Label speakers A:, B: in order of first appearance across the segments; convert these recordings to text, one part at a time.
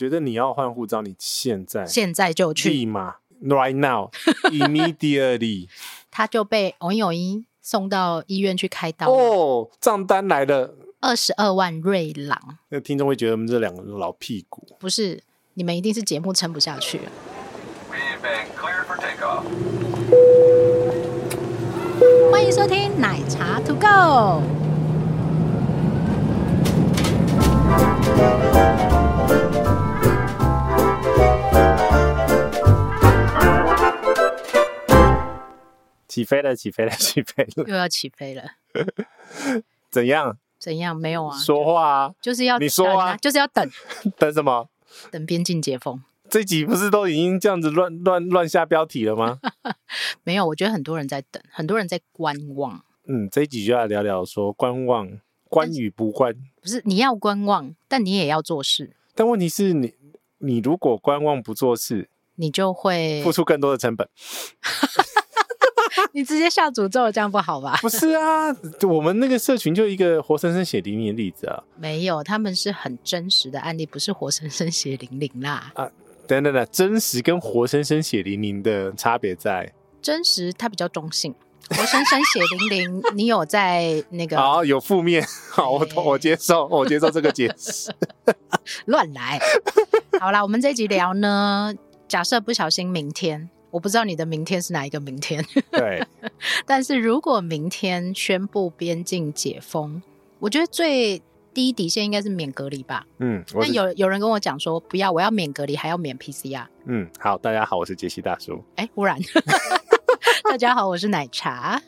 A: 觉得你要换护照，你现在
B: 现在就去，
A: 立马，right now，immediately，
B: 他就被王友英送到医院去开刀。
A: 哦，账单来了，
B: 二十二万瑞郎。
A: 那听众会觉得我们这两个老屁股，
B: 不是，你们一定是节目撑不下去了。欢迎收听奶茶 To Go。
A: 起飞了，起飞了，起飞了，
B: 又要起飞了。
A: 怎样？
B: 怎样？没有啊。
A: 说话啊，
B: 就是要
A: 你说啊，
B: 就是要等。
A: 等什么？
B: 等边境解封。
A: 这集不是都已经这样子乱乱乱下标题了吗？
B: 没有，我觉得很多人在等，很多人在观望。
A: 嗯，这一集就要聊聊说观望，观与不观。
B: 不是，你要观望，但你也要做事。
A: 但问题是你，你如果观望不做事，
B: 你就会
A: 付出更多的成本。
B: 你直接下诅咒，这样不好吧？
A: 不是啊，我们那个社群就一个活生生血淋淋的例子啊。
B: 没有，他们是很真实的案例，不是活生生血淋淋啦。
A: 啊，等等等，真实跟活生生血淋淋的差别在？
B: 真实它比较中性，活生生血淋淋，你有在那个？
A: 好，有负面，好，我我接受，我接受这个解释。
B: 乱来。好啦，我们这一集聊呢，假设不小心明天。我不知道你的明天是哪一个明天，
A: 对。
B: 但是如果明天宣布边境解封，我觉得最低底线应该是免隔离吧。嗯。那有有人跟我讲说，不要，我要免隔离，还要免 PCR。
A: 嗯，好，大家好，我是杰西大叔。
B: 哎，忽然，大家好，我是奶茶，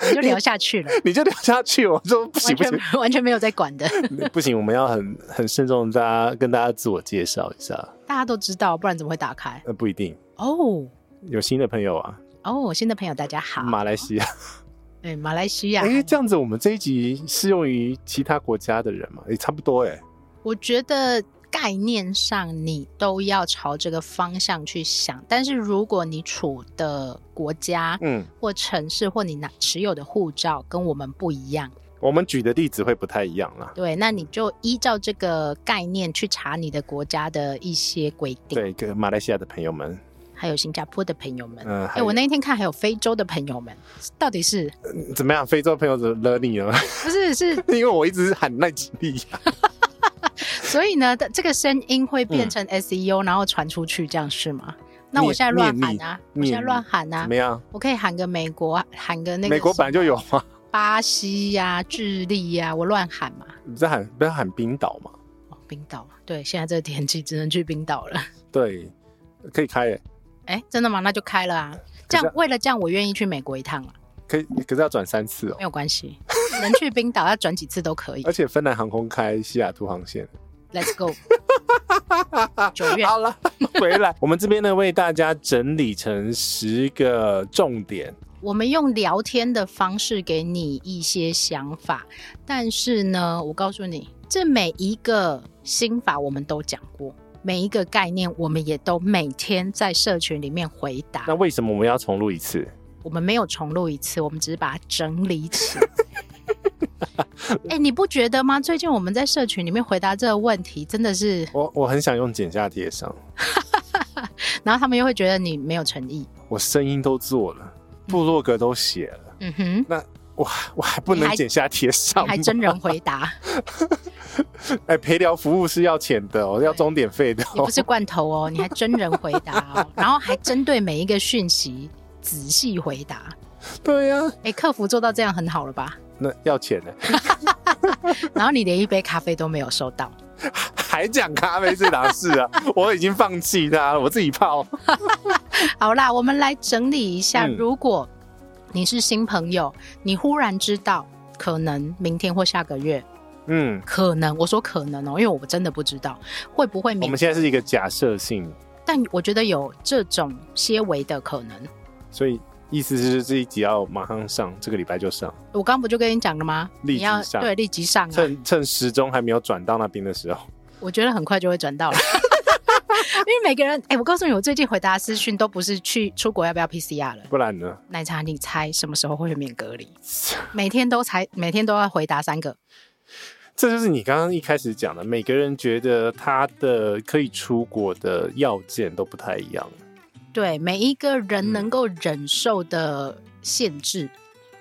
B: 我们就聊下去了。
A: 你就聊下去，我说不行不行，
B: 完全，完全没有在管的。
A: 不行，我们要很很慎重，大家跟大家自我介绍一下。
B: 大家都知道，不然怎么会打开？
A: 呃，不一定
B: 哦。
A: 有新的朋友啊！
B: 哦，新的朋友，大家好。
A: 马来西亚，
B: 对，马来西亚。
A: 哎，这样子，我们这一集适用于其他国家的人吗？也差不多哎。
B: 我觉得概念上你都要朝这个方向去想，但是如果你处的国家，嗯，或城市，或你拿持有的护照跟我们不一样，
A: 我们举的例子会不太一样啦。
B: 对，那你就依照这个概念去查你的国家的一些规定。
A: 对，跟马来西亚的朋友们。
B: 还有新加坡的朋友们，嗯，哎、欸，我那一天看还有非洲的朋友们，到底是、
A: 嗯、怎么样？非洲朋友怎么惹你了？
B: 不是，是
A: 因为我一直喊奈吉利亚，
B: 所以呢，这个声音会变成 SEO，、嗯、然后传出去，这样是吗？那我现在乱喊啊，我现在乱喊啊，
A: 怎么样？
B: 我可以喊个美国，喊个那个
A: 美国本来就有吗？
B: 巴西呀、啊，智利呀、啊，我乱喊嘛？
A: 你在喊，不要喊冰岛嘛？
B: 哦，冰岛，对，现在这个天气只能去冰岛了。
A: 对，可以开耶。
B: 哎，真的吗？那就开了啊！这样为了这样，我愿意去美国一趟啊。
A: 可以，可是要转三次哦。
B: 没有关系，能去冰岛要转几次都可以。
A: 而且芬兰航空开西雅图航线。
B: Let's go。九月
A: 好了，回来。我们这边呢，为大家整理成十个重点。
B: 我们用聊天的方式给你一些想法，但是呢，我告诉你，这每一个心法我们都讲过。每一个概念，我们也都每天在社群里面回答。
A: 那为什么我们要重录一次？
B: 我们没有重录一次，我们只是把它整理起来。哎、欸，你不觉得吗？最近我们在社群里面回答这个问题，真的是
A: 我我很想用剪下贴上，
B: 然后他们又会觉得你没有诚意。
A: 我声音都做了，部落格都写了，嗯哼，那。我我还不能剪下贴上，
B: 还真人回答。
A: 哎，陪聊服务是要钱的哦，要钟点费的。
B: 你不是罐头哦，你还真人回答哦，然后还针对每一个讯息仔细回答。
A: 对呀，
B: 哎，客服做到这样很好了吧？
A: 那要钱的？
B: 然后你连一杯咖啡都没有收到，
A: 还讲咖啡这档事啊？我已经放弃它了，我自己泡。
B: 好啦，我们来整理一下，如果。你是新朋友，你忽然知道可能明天或下个月，嗯，可能我说可能哦，因为我真的不知道会不会。
A: 我们现在是一个假设性，
B: 但我觉得有这种些微的可能。
A: 所以意思是这一集要马上上，这个礼拜就上。
B: 我刚不就跟你讲了吗？
A: 立即上，
B: 对，立即上啊，
A: 趁趁时钟还没有转到那边的时候，
B: 我觉得很快就会转到了。因为每个人，哎、欸，我告诉你，我最近回答私讯都不是去出国要不要 PCR 了，
A: 不然呢？
B: 奶茶，你猜什么时候会免隔离？每天都猜，每天都要回答三个。
A: 这就是你刚刚一开始讲的，每个人觉得他的可以出国的要件都不太一样。
B: 对，每一个人能够忍受的限制。嗯、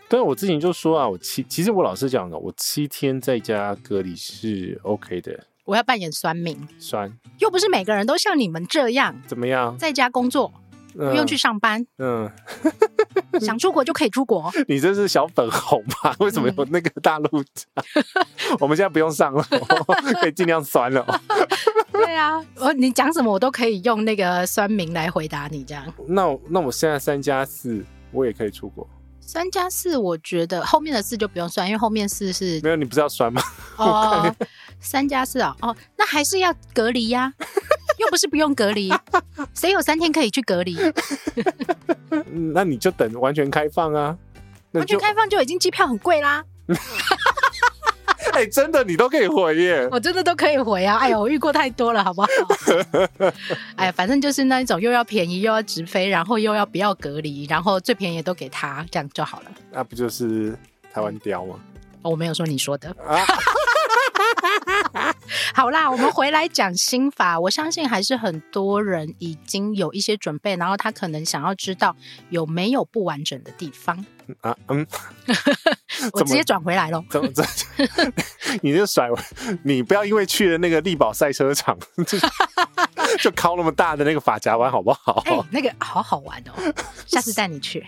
A: 对，我之前就说啊，我七其实我老实讲的，我七天在家隔离是 OK 的。
B: 我要扮演酸民，
A: 酸，
B: 又不是每个人都像你们这样，
A: 怎么样，
B: 在家工作。不用去上班，嗯，想出国就可以出国。
A: 你这是小粉红吧？为什么有那个大陆？我们现在不用上了，可以尽量酸了。
B: 对啊，我你讲什么我都可以用那个酸民来回答你，这样。
A: 那那我现在三加四，我也可以出国。
B: 三加四，我觉得后面的四就不用算，因为后面四是
A: 没有，你不是要酸吗？
B: 哦，三加四啊，哦，那还是要隔离呀。又不是不用隔离，谁有三天可以去隔离？
A: 那你就等完全开放啊！
B: 完全开放就已经机票很贵啦。
A: 哎、欸，真的，你都可以回耶！
B: 我真的都可以回啊！哎呦，我遇过太多了，好不好？哎，反正就是那一种，又要便宜，又要直飞，然后又要不要隔离，然后最便宜都给他，这样就好了。
A: 那不就是台湾雕吗？
B: 我没有说你说的。啊 好啦，我们回来讲心法。我相信还是很多人已经有一些准备，然后他可能想要知道有没有不完整的地方啊。嗯，我直接转回来了。怎么？
A: 你就甩我？你不要因为去了那个力宝赛车场就就靠那么大的那个发夹弯，好不好？
B: 哎、欸，那个好好玩哦，下次带你去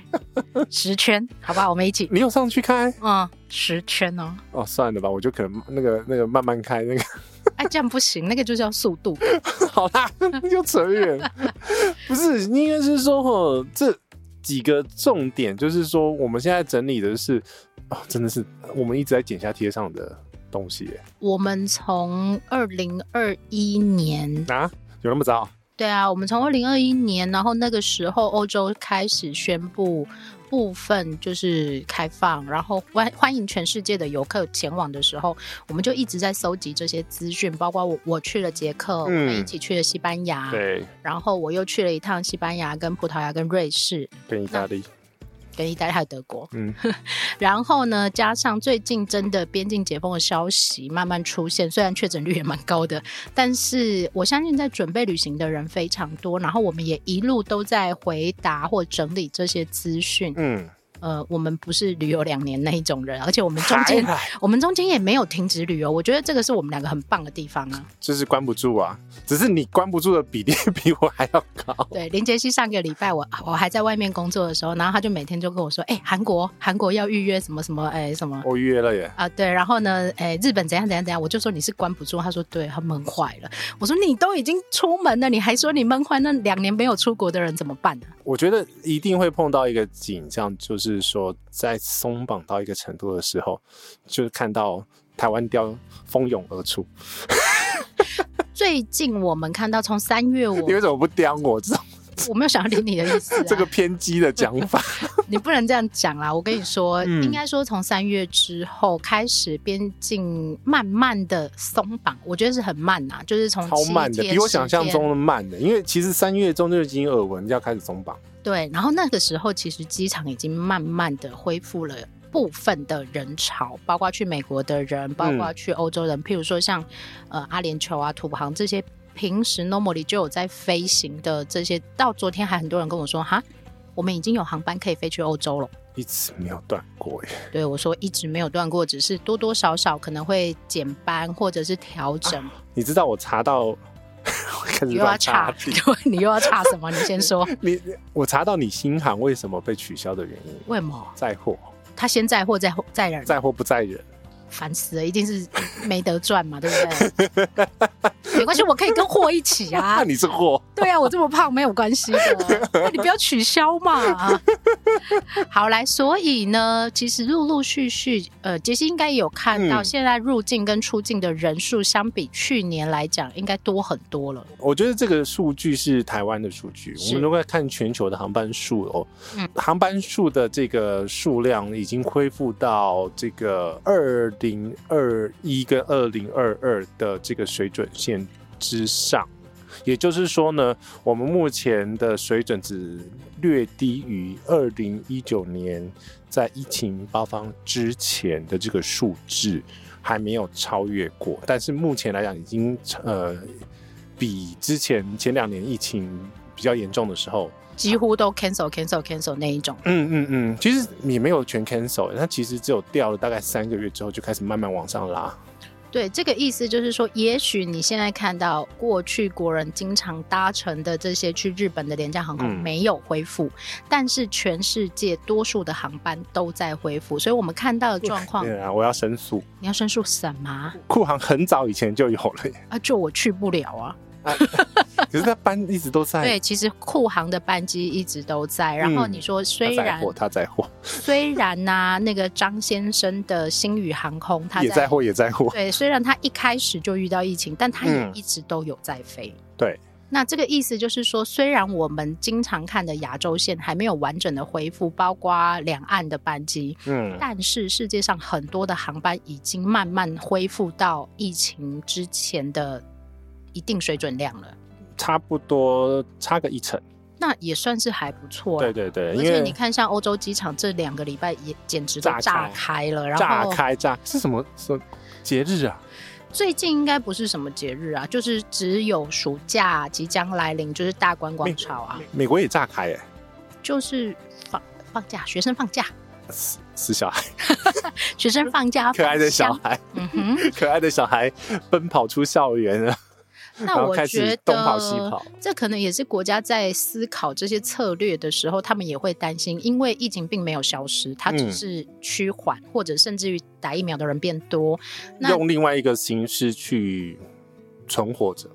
B: 十圈，好不好？我们一起。
A: 你有上去开？
B: 嗯，十圈哦。
A: 哦，算了吧，我就可能那个那个慢慢开那个。
B: 哎，这样不行，那个就是要速度。
A: 好啦，又扯远。不是，应该是说，哦，这几个重点就是说，我们现在整理的是，哦，真的是我们一直在剪下贴上的东西耶。
B: 我们从二零二一年
A: 啊，有那么早？
B: 对啊，我们从二零二一年，然后那个时候欧洲开始宣布。部分就是开放，然后欢欢迎全世界的游客前往的时候，我们就一直在搜集这些资讯，包括我我去了捷克，嗯、我们一起去了西班牙，
A: 对，
B: 然后我又去了一趟西班牙、跟葡萄牙、跟瑞士，
A: 跟意大利。
B: 跟意大利还有德国，嗯，然后呢，加上最近真的边境解封的消息慢慢出现，虽然确诊率也蛮高的，但是我相信在准备旅行的人非常多，然后我们也一路都在回答或整理这些资讯，嗯。呃，我们不是旅游两年那一种人，而且我们中间我们中间也没有停止旅游，我觉得这个是我们两个很棒的地方啊。
A: 就是关不住啊，只是你关不住的比例 比我还要高。
B: 对，林杰西上个礼拜我我还在外面工作的时候，然后他就每天就跟我说，哎、欸，韩国韩国要预约什么什么，哎、欸、什么，
A: 我预约了耶。
B: 啊，对，然后呢，哎、欸，日本怎样怎样怎样，我就说你是关不住，他说对，他闷坏了。我说你都已经出门了，你还说你闷坏，那两年没有出国的人怎么办呢？
A: 我觉得一定会碰到一个景象，就是说在松绑到一个程度的时候，就是看到台湾雕蜂拥而出。
B: 最近我们看到从三月我，
A: 你为什么不刁我？这种
B: 我没有想要理你的意思、啊。
A: 这个偏激的讲法，
B: 你不能这样讲啦！我跟你说，嗯、应该说从三月之后开始边境慢慢的松绑，我觉得是很慢呐，就是从
A: 超慢的，比我想象中的慢的。因为其实三月中就已经耳闻要开始松绑。
B: 对，然后那个时候其实机场已经慢慢的恢复了部分的人潮，包括去美国的人，包括去欧洲人，嗯、譬如说像呃阿联酋啊、土航这些平时 normally 就有在飞行的这些，到昨天还很多人跟我说哈，我们已经有航班可以飞去欧洲了，
A: 一直没有断过耶。
B: 对，我说一直没有断过，只是多多少少可能会减班或者是调整。啊、
A: 你知道我查到。
B: 你又要查，你又要查什么？你先说。
A: 你我查到你新行为什么被取消的原因？
B: 为什么？
A: 载货。
B: 他先载货，在货在人。
A: 载货不载人。
B: 烦死了，一定是没得赚嘛，对不对？没关系，我可以跟货一起啊。
A: 那你是货？
B: 对啊，我这么胖没有关系的，那你不要取消嘛。好来，所以呢，其实陆陆续续，呃，杰西应该有看到，现在入境跟出境的人数，相比去年来讲，应该多很多了。
A: 我觉得这个数据是台湾的数据，我们如果看全球的航班数哦，嗯，航班数的这个数量已经恢复到这个二。零二一跟二零二二的这个水准线之上，也就是说呢，我们目前的水准只略低于二零一九年在疫情爆发之前的这个数字。还没有超越过，但是目前来讲已经呃比之前前两年疫情比较严重的时候，
B: 几乎都 cancel cancel cancel 那一种。
A: 嗯嗯嗯，其实也没有全 cancel，它其实只有掉了大概三个月之后就开始慢慢往上拉。
B: 对，这个意思就是说，也许你现在看到过去国人经常搭乘的这些去日本的廉价航空没有恢复，嗯，但是全世界多数的航班都在恢复，所以我们看到的状况。
A: 对啊，我要申诉。
B: 你要申诉什么？
A: 酷航很早以前就有了耶。
B: 啊，就我去不了啊。
A: 啊、可是他班一直都在。
B: 对，其实酷航的班机一直都在。然后你说，虽然
A: 他在货，
B: 虽然呐、啊，那个张先生的星宇航空，他
A: 也在货，也在货。
B: 对，虽然他一开始就遇到疫情，但他也一直都有在飞。
A: 嗯、对，
B: 那这个意思就是说，虽然我们经常看的亚洲线还没有完整的恢复，包括两岸的班机，嗯，但是世界上很多的航班已经慢慢恢复到疫情之前的。一定水准量了，
A: 差不多差个一成，
B: 那也算是还不错。
A: 对对对，
B: 而且你看，像欧洲机场这两个礼拜也简直都炸开了，然后
A: 炸开炸是什么什么节日啊？
B: 最近应该不是什么节日啊，就是只有暑假即将来临，就是大观光潮啊。
A: 美国也炸开哎，
B: 就是放放假，学生放假，
A: 死死小孩，
B: 学生放假，
A: 可爱的小孩，嗯哼，可爱的小孩奔跑出校园了。
B: 那我觉得这可能也是国家在思考这些策略的时候，他们也会担心，因为疫情并没有消失，它只是趋缓，嗯，或者甚至于打疫苗的人变多，那
A: 用另外一个形式去存活着。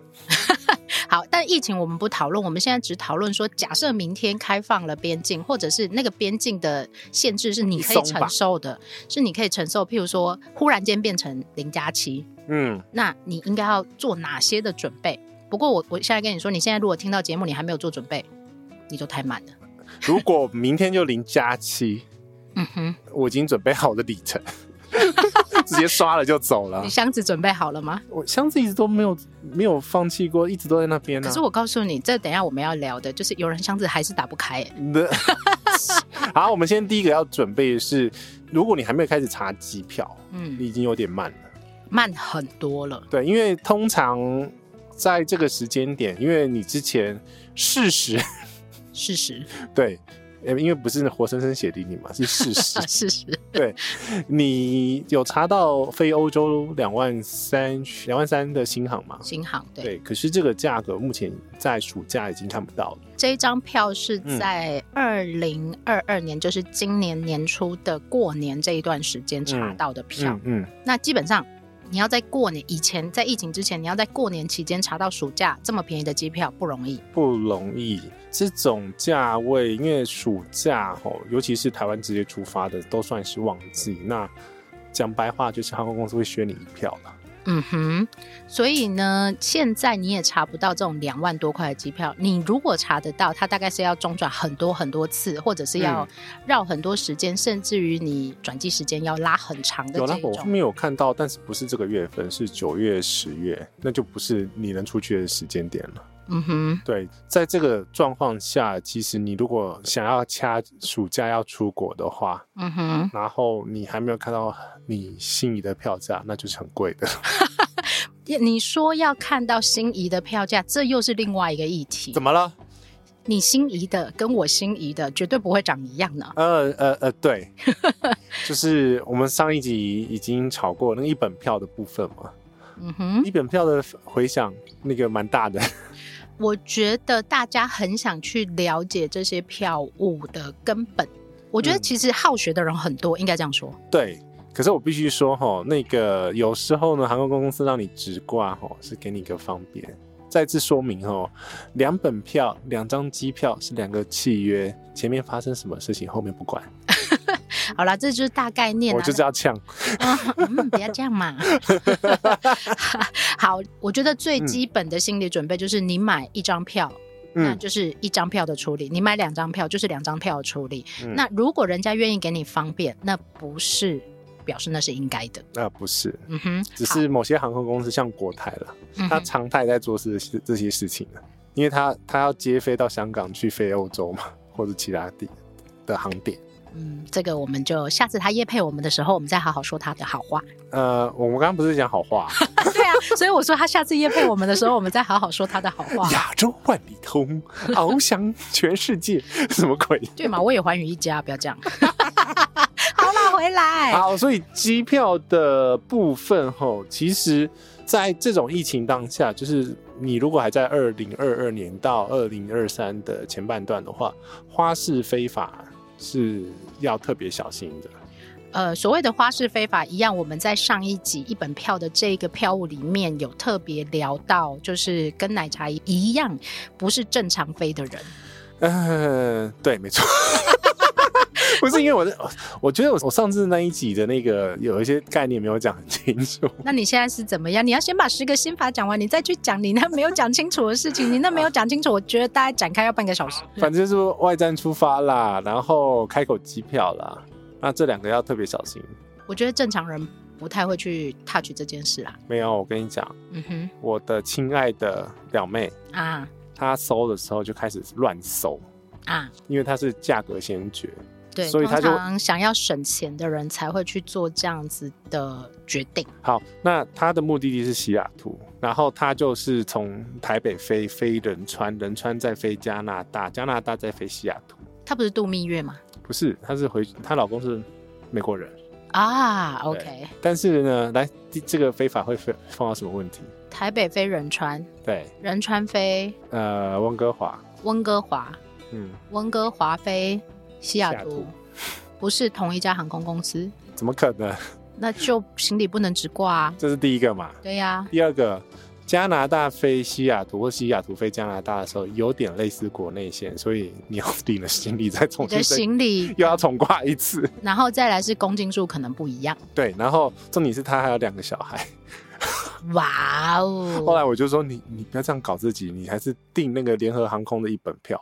B: 好，但疫情我们不讨论，我们现在只讨论说，假设明天开放了边境，或者是那个边境的限制是你可以承受的，是你可以承受，譬如说忽然间变成零加七。嗯，那你应该要做哪些的准备？不过我我现在跟你说，你现在如果听到节目，你还没有做准备，你就太慢了。
A: 如果明天就零加七，嗯哼，我已经准备好了里程，直接刷了就走了。
B: 你箱子准备好了吗？
A: 我箱子一直都没有没有放弃过，一直都在那边呢、啊。
B: 可是我告诉你，这等一下我们要聊的就是有人箱子还是打不开、欸。
A: 好，我们先第一个要准备的是，如果你还没有开始查机票，嗯，你已经有点慢了。
B: 慢很多了，
A: 对，因为通常在这个时间点，因为你之前事实，
B: 事实，
A: 对，因为不是活生生写给你嘛，是事实，
B: 事实，
A: 对，你有查到飞欧洲两万三两万三的新航吗？
B: 新航，对，
A: 对，可是这个价格目前在暑假已经看不到了。
B: 这一张票是在二零二二年，嗯，就是今年年初的过年这一段时间查到的票，嗯，嗯，那基本上。你要在过年以前，在疫情之前，你要在过年期间查到暑假这么便宜的机票不容易，
A: 不容易。这种价位，因为暑假哦，尤其是台湾直接出发的，都算是旺季。那讲白话，就是航空公司会削你一票了。
B: 嗯哼，所以呢，现在你也查不到这种两万多块的机票。你如果查得到，它大概是要中转很多很多次，或者是要绕很多时间，嗯，甚至于你转机时间要拉很长的。有
A: 啦，我没有看到，但是不是这个月份，是九月、十月，那就不是你能出去的时间点了。嗯哼，对，在这个状况下，其实你如果想要掐暑假要出国的话，嗯哼，然后你还没有看到你心仪的票价，那就是很贵的。
B: 你说要看到心仪的票价，这又是另外一个议题。
A: 怎么了？
B: 你心仪的跟我心仪的绝对不会长一样呢。
A: 呃呃呃，对，就是我们上一集已经炒过那个一本票的部分嘛。嗯哼，一本票的回响那个蛮大的。
B: 我觉得大家很想去了解这些票务的根本。我觉得其实好学的人很多，嗯、应该这样说。
A: 对，可是我必须说哈，那个有时候呢，航空公司让你直挂哈，是给你一个方便。再次说明哈，两本票、两张机票是两个契约，前面发生什么事情，后面不管。
B: 好了，这就是大概念。
A: 我就是要呛。
B: 嗯，不要这样嘛。好，我觉得最基本的心理准备就是你买一张票，嗯，那就是一张票的处理；你买两张票，就是两张票的处理。嗯。那如果人家愿意给你方便，那不是表示那是应该的。那
A: 不是，嗯哼，只是某些航空公司像国泰了，他常态在做事这些事情，因为他他要接飞到香港去飞欧洲嘛，或者其他地的航点。
B: 嗯，这个我们就下次他夜配我们的时候，我们再好好说他的好话。
A: 呃，我们刚刚不是讲好话？
B: 对啊，所以我说他下次夜配我们的时候，我们再好好说他的好话。
A: 亚洲万里通，翱翔全世界，什么鬼？
B: 对嘛，我也寰宇一家，不要这样。好啦，回来。
A: 好，所以机票的部分吼，其实在这种疫情当下，就是你如果还在二零二二年到二零二三的前半段的话，花式非法。是要特别小心的。
B: 呃，所谓的花式飞法一样，我们在上一集一本票的这个票务里面有特别聊到，就是跟奶茶一样，不是正常飞的人。
A: 对，没错。不是因为我的，我觉得我我上次那一集的那个有一些概念没有讲很清楚。
B: 那你现在是怎么样？你要先把十个心法讲完，你再去讲你那没有讲清楚的事情。你那没有讲清楚，我觉得大概展开要半个小时。
A: 反正就是外站出发啦，然后开口机票啦，那这两个要特别小心。
B: 我觉得正常人不太会去 touch 这件事啦。
A: 没有，我跟你讲，嗯哼，我的亲爱的表妹啊，她搜的时候就开始乱搜啊，因为她是价格先决。
B: 对，所以他就通常想要省钱的人才会去做这样子的决定。
A: 好，那他的目的地是西雅图，然后他就是从台北飞飞仁川，仁川再飞加拿大，加拿大再飞西雅图。
B: 他不是度蜜月吗？
A: 不是，他是回她老公是美国人
B: 啊。OK，
A: 但是呢，来这个飞法会飞碰到什么问题？
B: 台北飞仁川，
A: 对，
B: 仁川飞
A: 呃温哥华，
B: 温哥华，嗯，温哥华飞。西雅图不是同一家航空公司，
A: 怎么可能？
B: 那就行李不能直挂啊。
A: 这是第一个嘛？
B: 对呀、啊。
A: 第二个，加拿大飞西雅图或西雅图飞加拿大的时候，有点类似国内线，所以你要订了行李再重新。
B: 行李
A: 又要重挂一次。
B: 然后再来是公斤数可能不一样。
A: 对，然后重点是他还有两个小孩。
B: 哇哦！
A: 后来我就说你你不要这样搞自己，你还是订那个联合航空的一本票。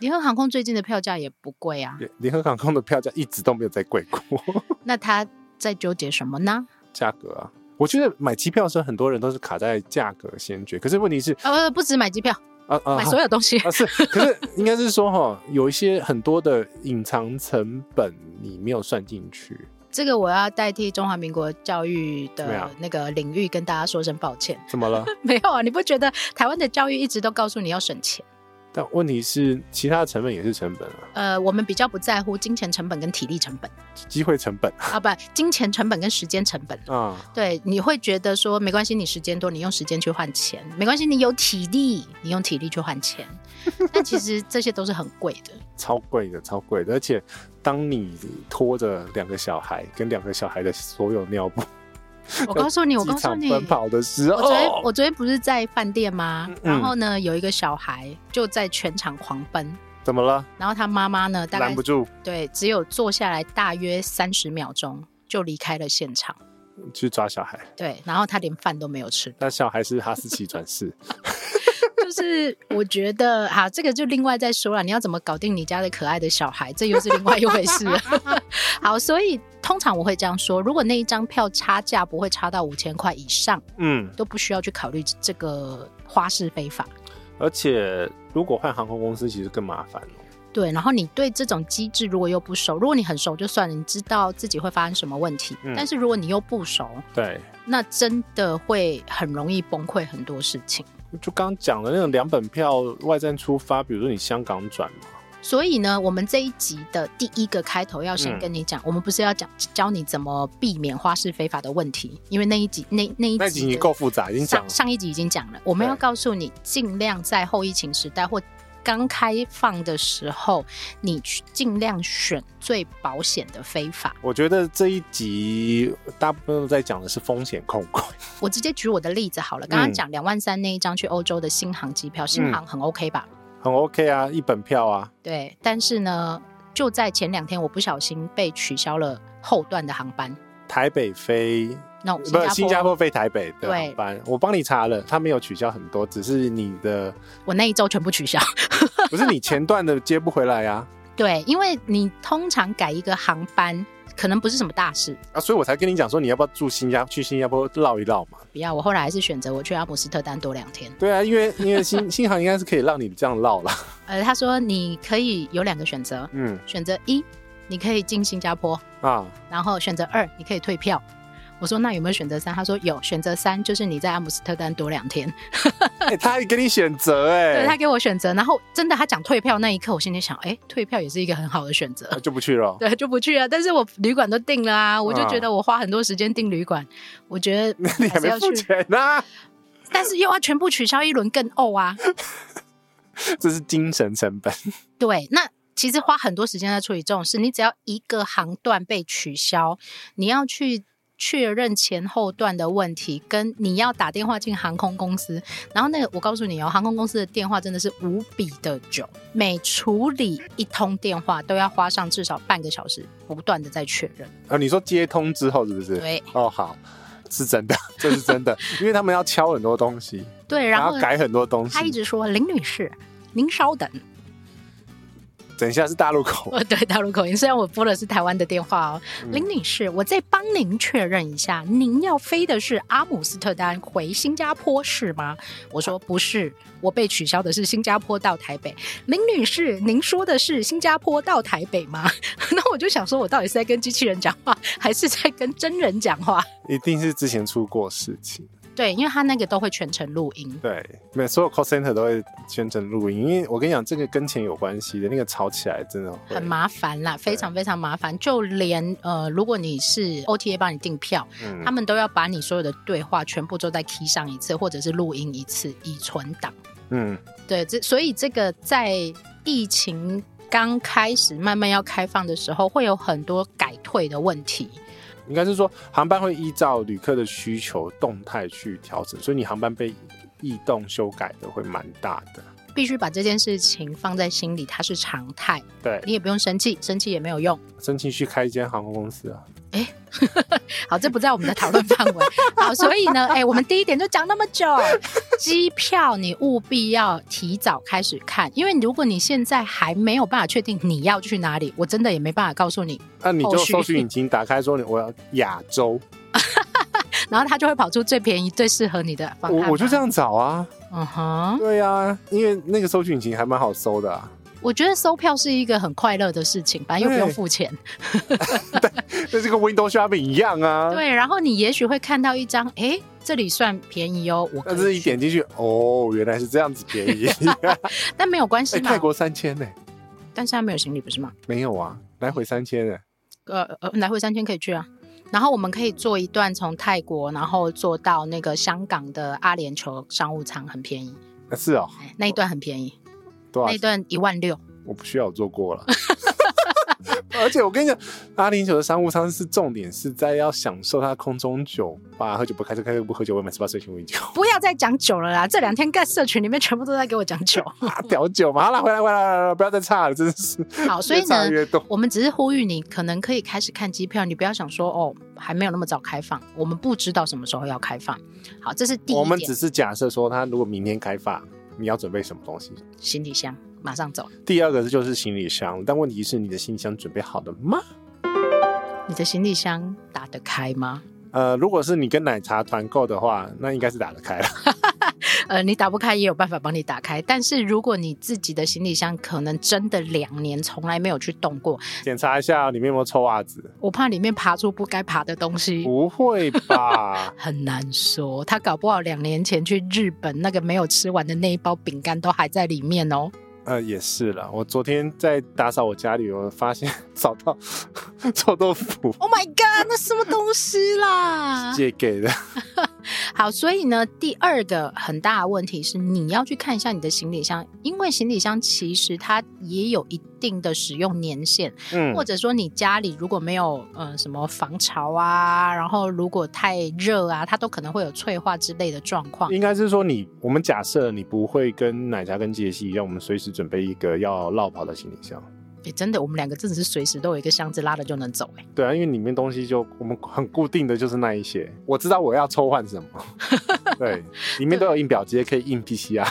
B: 联合航空最近的票价也不贵啊。
A: 联合航空的票价一直都没有再贵过。
B: 那他在纠结什么呢？
A: 价格啊，我觉得买机票的时候，很多人都是卡在价格先决。可是问题是，
B: 呃，不止买机票，啊啊，买所有东西
A: 啊。是，可是应该是说哈，有一些很多的隐藏成本你没有算进去。
B: 这个我要代替中华民国教育的那个领域跟大家说声抱歉。
A: 怎么了？
B: 没有啊，你不觉得台湾的教育一直都告诉你要省钱？
A: 但问题是，其他的成本也是成本啊。
B: 呃，我们比较不在乎金钱成本跟体力成本，
A: 机会成本
B: 啊，不，金钱成本跟时间成本啊。对，你会觉得说没关系，你时间多，你用时间去换钱，没关系，你有体力，你用体力去换钱。但其实这些都是很贵的，
A: 超贵的，超贵的。而且，当你拖着两个小孩跟两个小孩的所有尿布。
B: 我告诉你，我告诉你，
A: 奔跑的时候，
B: 我昨天我昨天不是在饭店吗？嗯、然后呢，有一个小孩就在全场狂奔，
A: 怎么了？
B: 然后他妈妈呢，大概
A: 拦不住，
B: 对，只有坐下来大约三十秒钟就离开了现场，
A: 去抓小孩。
B: 对，然后他连饭都没有吃。
A: 那小孩是哈士奇转世。
B: 就是我觉得，好，这个就另外再说了。你要怎么搞定你家的可爱的小孩，这又是另外一回事。好，所以通常我会这样说：如果那一张票差价不会差到五千块以上，嗯，都不需要去考虑这个花式非法。
A: 而且，如果换航空公司，其实更麻烦。
B: 对，然后你对这种机制如果又不熟，如果你很熟就算了，你知道自己会发生什么问题。嗯，但是如果你又不熟，
A: 对，
B: 那真的会很容易崩溃很多事情。
A: 就刚讲的那种两本票外站出发，比如说你香港转嘛。
B: 所以呢，我们这一集的第一个开头要先跟你讲，嗯、我们不是要讲教你怎么避免花式非法的问题，因为那一集那那一集那集
A: 你够复杂，已经讲
B: 上上一集已经讲了。我们要告诉你，尽量在后疫情时代或刚开放的时候，你去尽量选最保险的飞法。
A: 我觉得这一集大部分都在讲的是风险控管。
B: 我直接举我的例子好了，刚刚讲两万三那一张去欧洲的新航机票，新航很 OK 吧？
A: 很 OK 啊，一本票啊。
B: 对，但是呢，就在前两天，我不小心被取消了后段的航班，
A: 台北飞。
B: No,
A: 不是新加坡飞台北的航班，我帮你查了，他没有取消很多，只是你的
B: 我那一周全部取消，
A: 不是你前段的接不回来呀、啊？
B: 对，因为你通常改一个航班，可能不是什么大事
A: 啊，所以我才跟你讲说，你要不要住新加去新加坡绕一绕嘛？
B: 不要，我后来还是选择我去阿姆斯特丹多两天。
A: 对啊，因为因为新 新航应该是可以让你这样绕了。
B: 呃，他说你可以有两个选择，嗯，选择一。你可以进新加坡
A: 啊，
B: 然后选择二，你可以退票。我说那有没有选择三？他说有，选择三就是你在阿姆斯特丹多两天。
A: 欸、他还给你选择哎，
B: 对他给我选择，然后真的他讲退票那一刻，我心里想，哎、欸，退票也是一个很好的选择，
A: 就不去了。
B: 对，就不去了。但是我旅馆都订了啊，我就觉得我花很多时间订旅馆，我觉得
A: 你还没付钱呢、啊，
B: 但是又要全部取消一轮更呕啊，
A: 这是精神成本。
B: 对，那其实花很多时间在处理这种事，你只要一个航段被取消，你要去。确认前后段的问题，跟你要打电话进航空公司，然后那个我告诉你哦，航空公司的电话真的是无比的久，每处理一通电话都要花上至少半个小时，不断的在确认。
A: 啊，你说接通之后是不是？
B: 对，
A: 哦，好，是真的，这是真的，因为他们要敲很多东西，
B: 对，然
A: 后改很多东西。
B: 他一直说林女士，您稍等。
A: 等一下是大陆口，
B: 呃，对，大陆口音。虽然我拨的是台湾的电话哦，
A: 嗯、
B: 林女士，我再帮您确认一下，您要飞的是阿姆斯特丹回新加坡是吗？我说不是，我被取消的是新加坡到台北。林女士，您说的是新加坡到台北吗？那我就想说，我到底是在跟机器人讲话，还是在跟真人讲话？
A: 一定是之前出过事情。
B: 对，因为他那个都会全程录音。
A: 对，每所有 call center 都会全程录音，因为我跟你讲，这个跟钱有关系的，那个吵起来真的
B: 很麻烦啦，非常非常麻烦。就连呃，如果你是 OTA 帮你订票，嗯，他们都要把你所有的对话全部都再 key 上一次，或者是录音一次以存档。
A: 嗯，
B: 对，这所以这个在疫情刚开始慢慢要开放的时候，会有很多改退的问题。
A: 应该是说，航班会依照旅客的需求动态去调整，所以你航班被异动修改的会蛮大的。
B: 必须把这件事情放在心里，它是常态。
A: 对，
B: 你也不用生气，生气也没有用。
A: 生气去开一间航空公司啊。
B: 哎，好，这不在我们的讨论范围。好，所以呢，哎，我们第一点就讲那么久，机票你务必要提早开始看，因为如果你现在还没有办法确定你要去哪里，我真的也没办法告诉你。
A: 那你就搜寻引擎打开说你我要亚洲，
B: 然后它就会跑出最便宜、最适合你的方案。
A: 我我就这样找啊，
B: 嗯哼，
A: 对呀、啊，因为那个搜寻引擎还蛮好搜的啊。
B: 我觉得收票是一个很快乐的事情，反正又不用付钱。
A: 对，那这个 window shopping 一样啊。
B: 对，然后你也许会看到一张，哎，这里算便宜哦。我
A: 但是一点进去，哦，原来是这样子便宜。
B: 但没有关系嘛。
A: 泰国三千呢？
B: 但是他没有行李，不是吗？
A: 没有啊，来回三千呢。
B: 呃呃，来回三千可以去啊。然后我们可以坐一段从泰国，然后坐到那个香港的阿联酋商务舱，很便宜。
A: 是哦，
B: 那一段很便宜。
A: 多少？
B: 那一段一万六，
A: 我不需要我做过了。而且我跟你讲，阿联酋的商务舱是重点是在要享受它空中酒吧，喝酒不开车，开车不喝酒，未满十八岁请勿饮酒。
B: 不要再讲酒了啦！这两天在社群里面全部都在给我讲酒，
A: 屌酒嘛！好了，回来回来，不要再差了，真是。
B: 好，所以呢，我们只是呼吁你，可能可以开始看机票，你不要想说哦，还没有那么早开放，我们不知道什么时候要开放。好，这是第一点。
A: 我们只是假设说，他如果明天开放。你要准备什么东西？
B: 行李箱，马上走。
A: 第二个就是行李箱，但问题是你的行李箱准备好了吗？
B: 你的行李箱打得开吗？
A: 呃，如果是你跟奶茶团购的话，那应该是打得开了。
B: 呃，你打不开也有办法帮你打开，但是如果你自己的行李箱可能真的两年从来没有去动过，
A: 检查一下里面有没有臭袜子。
B: 我怕里面爬出不该爬的东西。
A: 不会吧？
B: 很难说，他搞不好两年前去日本那个没有吃完的那一包饼干都还在里面哦。
A: 呃，也是了。我昨天在打扫我家里，我发现 找到 臭豆腐。
B: Oh my god！那什么东西啦？
A: 借给的。
B: 好，所以呢，第二个很大的问题是，你要去看一下你的行李箱，因为行李箱其实它也有一定的使用年限，嗯，或者说你家里如果没有呃什么防潮啊，然后如果太热啊，它都可能会有脆化之类的状况。
A: 应该是说你，我们假设你不会跟奶茶跟杰西一样，我们随时准备一个要绕跑的行李箱。
B: 哎、欸，真的，我们两个真的是随时都有一个箱子拉着就能走。哎，
A: 对啊，因为里面东西就我们很固定的就是那一些，我知道我要抽换什么。对，里面都有印表机，可以印 PCR。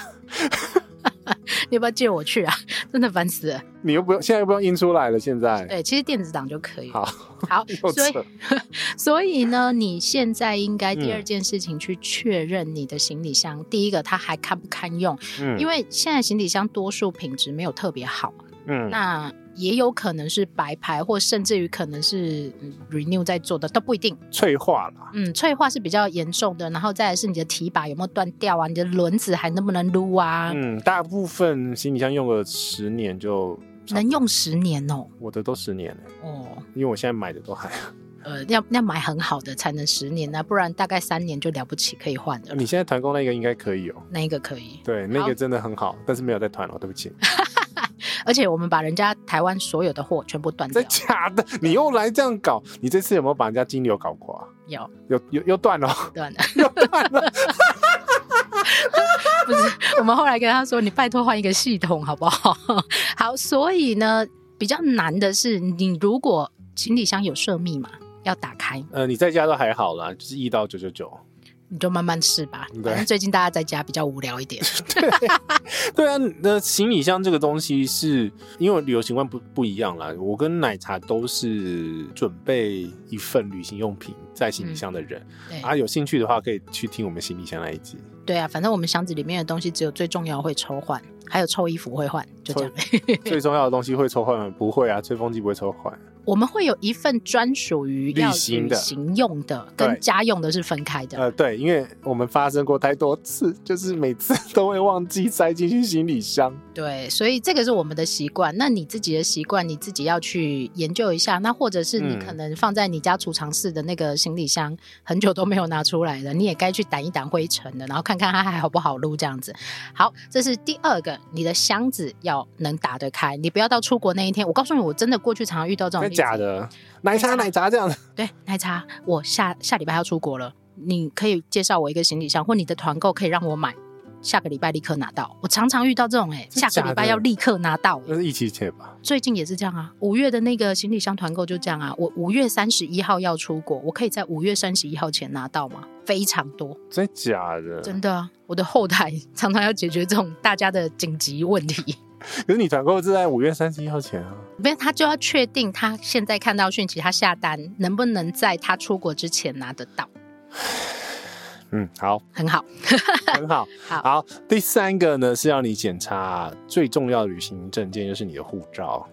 B: 你 要不要借我去啊？真的烦死了。
A: 你又不用，现在又不用印出来了。现在
B: 对，其实电子档就可以。
A: 好，
B: 好，所以所以呢，你现在应该第二件事情去确认你的行李箱。嗯、第一个，它还堪不堪用？嗯，因为现在行李箱多数品质没有特别好。嗯，那。也有可能是白牌，或甚至于可能是 renew 在做的，都不一定。
A: 脆化了，
B: 嗯，脆化是比较严重的，然后再来是你的提把有没有断掉啊？你的轮子还能不能撸啊？
A: 嗯，大部分行李箱用了十年就
B: 能用十年哦，
A: 我的都十年了
B: 哦，
A: 因为我现在买的都还。
B: 呃，要要买很好的才能十年呢，不然大概三年就了不起可以换的。
A: 你现在团购那个应该可以哦，
B: 那一个可以，
A: 对，那个真的很好，但是没有在团了，对不起。
B: 而且我们把人家台湾所有的货全部断掉。
A: 真假的？你又来这样搞？你这次有没有把人家金流搞垮？
B: 有，
A: 有，有，又断了，
B: 断了，
A: 又断了。
B: 不是，我们后来跟他说，你拜托换一个系统好不好？好，所以呢，比较难的是，你如果行李箱有设密码。要打开，
A: 呃，你在家都还好啦，就是一到九九九，
B: 你就慢慢试吧。反正最近大家在家比较无聊一点。
A: 对，对啊，那行李箱这个东西是因为旅游习惯不不一样啦。我跟奶茶都是准备一份旅行用品在行李箱的人，嗯、啊，有兴趣的话可以去听我们行李箱那一集。
B: 对啊，反正我们箱子里面的东西只有最重要会抽换，还有臭衣服会换，就这样。
A: 最重要的东西会抽换吗？不会啊，吹风机不会抽换。
B: 我们会有一份专属于旅行用的，跟家用的是分开的。
A: 呃，对，因为我们发生过太多次，就是每次都会忘记塞进去行李箱。
B: 对，所以这个是我们的习惯。那你自己的习惯，你自己要去研究一下。那或者是你可能放在你家储藏室的那个行李箱，很久都没有拿出来了，你也该去掸一掸灰尘的，然后看看它还好不好撸这样子。好，这是第二个，你的箱子要能打得开，你不要到出国那一天。我告诉你，我真的过去常常遇到这种。
A: 假的奶茶，奶茶这样的。
B: 对，奶茶，我下下礼拜要出国了，你可以介绍我一个行李箱，或你的团购可以让我买，下个礼拜立刻拿到。我常常遇到这种、欸，哎，下个礼拜要立刻拿到、欸，
A: 那是一起切吧？
B: 最近也是这样啊，五月的那个行李箱团购就这样啊，我五月三十一号要出国，我可以在五月三十一号前拿到吗？非常多，
A: 真假的？
B: 真的啊，我的后台常常要解决这种大家的紧急问题。
A: 可是你团购是在五月三十一号前啊？
B: 不是，他就要确定他现在看到讯息，他下单能不能在他出国之前拿得到？
A: 嗯，好，
B: 很好，
A: 很好，
B: 好，
A: 好。第三个呢是要你检查最重要的旅行证件，就是你的护照。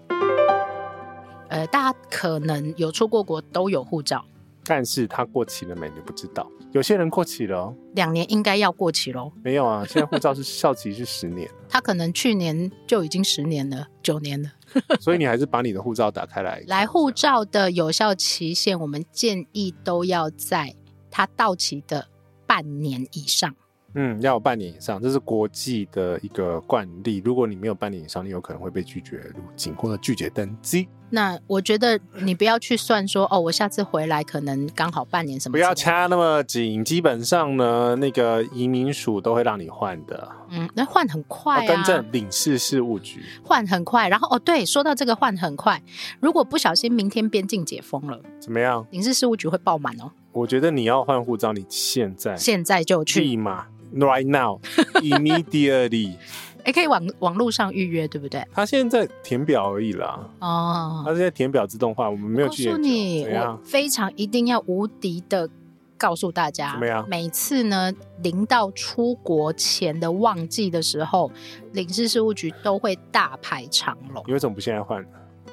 B: 呃，大家可能有出过国都有护照，
A: 但是它过期了没？你不知道。有些人过期了，
B: 两年应该要过期喽。
A: 没有啊，现在护照是效期是十年。
B: 他可能去年就已经十年了，九年了。
A: 所以你还是把你的护照打开来。
B: 来，护照的有效期限，我们建议都要在它到期的半年以上。
A: 嗯，要有半年以上，这是国际的一个惯例。如果你没有半年以上，你有可能会被拒绝入境或者拒绝登机。
B: 那我觉得你不要去算说哦，我下次回来可能刚好半年什么。
A: 不要掐那么紧，基本上呢，那个移民署都会让你换的。
B: 嗯，那换很快啊。
A: 更正，领事事务局
B: 换很快。然后哦，对，说到这个换很快，如果不小心明天边境解封了，
A: 怎么样？
B: 领事事务局会爆满哦。
A: 我觉得你要换护照，你现在
B: 现在就去，
A: 立马。Right now, immediately，
B: 哎，可以网网络上预约，对不对？
A: 他现在填表而已啦。哦，他现在填表自动化，我们没有去。告诉你，
B: 我非常一定要无敌的告诉大家，
A: 怎么样？
B: 每次呢，临到出国前的旺季的时候，领事事务局都会大排长龙。
A: 你为什么不现在换？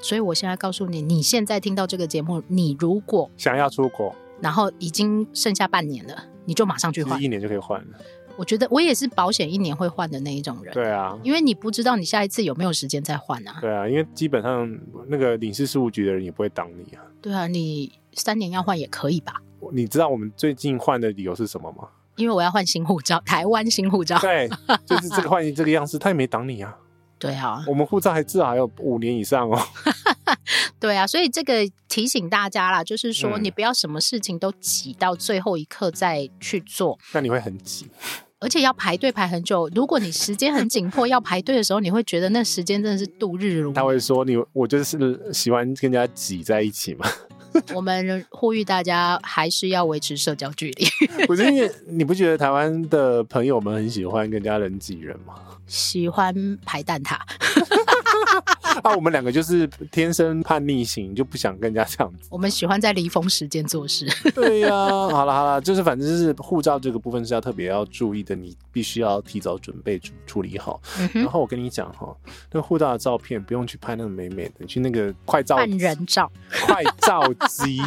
B: 所以我现在告诉你，你现在听到这个节目，你如果
A: 想要出国，
B: 然后已经剩下半年了，你就马上去换，
A: 一年就可以换了。
B: 我觉得我也是保险一年会换的那一种人。
A: 对啊，
B: 因为你不知道你下一次有没有时间再换啊。
A: 对啊，因为基本上那个领事事务局的人也不会挡你啊。
B: 对啊，你三年要换也可以吧？
A: 你知道我们最近换的理由是什么吗？
B: 因为我要换新护照，台湾新护照。
A: 对，就是这个 换这个样式，他也没挡你啊。
B: 对啊，
A: 我们护照还至少还有五年以上哦。
B: 对啊，所以这个提醒大家啦，就是说你不要什么事情都挤到最后一刻再去做，
A: 那你会很挤，
B: 而且要排队排很久。如果你时间很紧迫要排队的时候，你会觉得那时间真的是度日如。
A: 他会说你，我就是喜欢跟人家挤在一起嘛。
B: 我们呼吁大家还是要维持社交距离。
A: 不是因为你不觉得台湾的朋友们很喜欢跟人家人挤人吗？
B: 喜欢排蛋挞。
A: 啊，我们两个就是天生叛逆型，就不想跟人家这样子。
B: 我们喜欢在离峰时间做事。
A: 对呀、啊，好了好了，就是反正就是护照这个部分是要特别要注意的，你必须要提早准备处处理好。嗯、然后我跟你讲哈，那护照的照片不用去拍那个美美的，你去那个快照。
B: 半人照。
A: 快照机。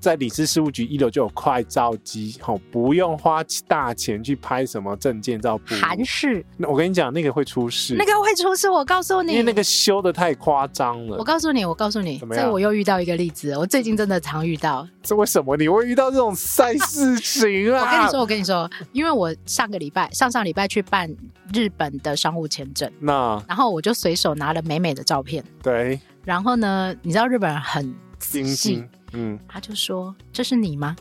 A: 在理事事务局一楼就有快照机，吼，不用花大钱去拍什么证件照。
B: 韩式，
A: 那我跟你讲，那个会出事，
B: 那个会出事。我告诉你，
A: 因为那个修的太夸张了。
B: 我告诉你，我告诉你，这我又遇到一个例子，我最近真的常遇到。
A: 这为什么你会遇到这种赛事情啊？
B: 我跟你说，我跟你说，因为我上个礼拜、上上礼拜去办日本的商务签证，
A: 那
B: 然后我就随手拿了美美的照片。
A: 对，
B: 然后呢，你知道日本人很
A: 精细。嗯，
B: 他就说：“这是你吗？”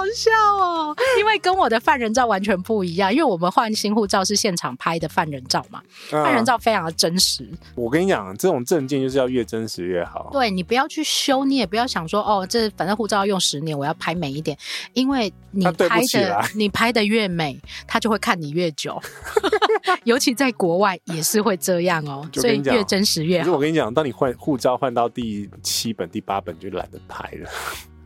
B: 好笑哦，因为跟我的犯人照完全不一样，因为我们换新护照是现场拍的犯人照嘛，啊、犯人照非常的真实。
A: 我跟你讲，这种证件就是要越真实越好。
B: 对，你不要去修，你也不要想说哦，这反正护照要用十年，我要拍美一点，因为你拍的你拍的越美，他就会看你越久。尤其在国外也是会这样哦，所以越真实越好。
A: 我跟你讲，当你换护照换到第七本、第八本，就懒得拍了。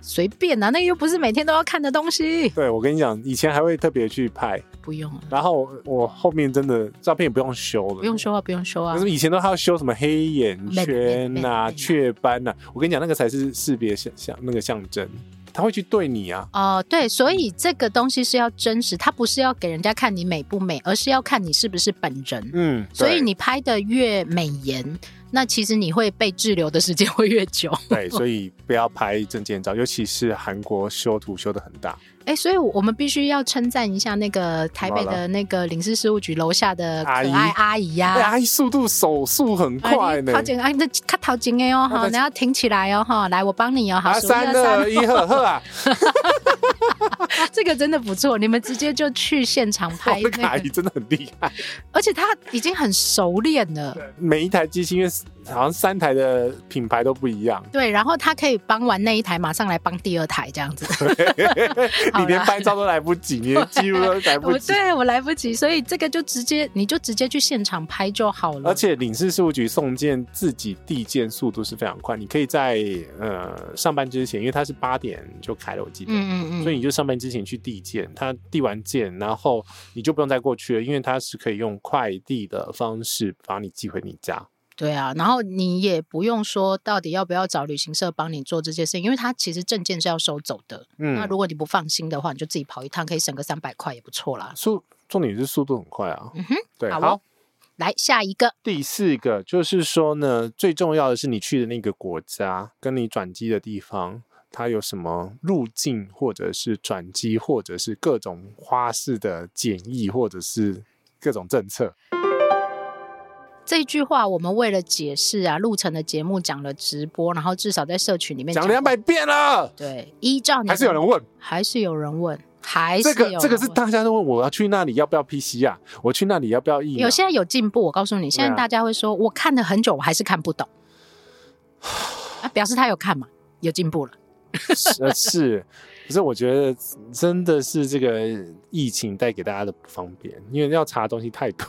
B: 随便啊，那个又不是每天都要看的东西。
A: 对，我跟你讲，以前还会特别去拍，
B: 不用了。
A: 然后我后面真的照片也不用修了，
B: 不用修啊，不用修啊。
A: 可是以前都还要修什么黑眼圈啊、雀斑啊，我跟你讲，那个才是识别象象那个象征，他会去对你啊。
B: 哦、呃，对，所以这个东西是要真实，它不是要给人家看你美不美，而是要看你是不是本人。嗯，所以你拍的越美颜。那其实你会被滞留的时间 会越久。
A: 对，所以不要拍证件照，尤其是韩国修图修的很大。
B: 哎、欸，所以我们必须要称赞一下那个台北的那个领事事务局楼下的可爱阿姨呀、啊，
A: 阿姨速度手速很快呢。
B: 好紧，哎，那卡头紧哎哦哈，你要挺起来哦哈，来我帮你哦，好，
A: 三二一，呵呵啊，
B: 这个真的不错，你们直接就去现场拍、那个。
A: 阿姨真的很厉害，
B: 而且他已经很熟练了。
A: 每一台机器因为好像三台的品牌都不一样。
B: 对，然后他可以帮完那一台，马上来帮第二台这样子。
A: 你连拍照都来不及，你连记录都来不及。
B: 对，我来不及，所以这个就直接，你就直接去现场拍就好了。
A: 而且领事事务局送件自己递件速度是非常快，你可以在呃上班之前，因为他是八点就开了，我记得，嗯嗯嗯，所以你就上班之前去递件，他递完件，然后你就不用再过去了，因为他是可以用快递的方式把你寄回你家。
B: 对啊，然后你也不用说到底要不要找旅行社帮你做这些事情，因为他其实证件是要收走的。嗯，那如果你不放心的话，你就自己跑一趟，可以省个三百块也不错啦。
A: 速重点是速度很快啊。嗯哼，对，好，
B: 好，来下一个，
A: 第四个就是说呢，最重要的是你去的那个国家跟你转机的地方，它有什么路径或者是转机或者是各种花式的检疫或者是各种政策。
B: 这句话我们为了解释啊，路程的节目讲了直播，然后至少在社群里面讲
A: 两百遍了。
B: 对，依照你
A: 还是有人问，
B: 还是有人问，还是有。
A: 这个这个是大家都问，我要去那里要不要 PC 啊我去那里要不要疫苗？
B: 有现在有进步，我告诉你，现在大家会说，我看了很久，我还是看不懂，啊，表示他有看嘛，有进步了。
A: 是，是，可是我觉得真的是这个疫情带给大家的不方便，因为要查的东西太多。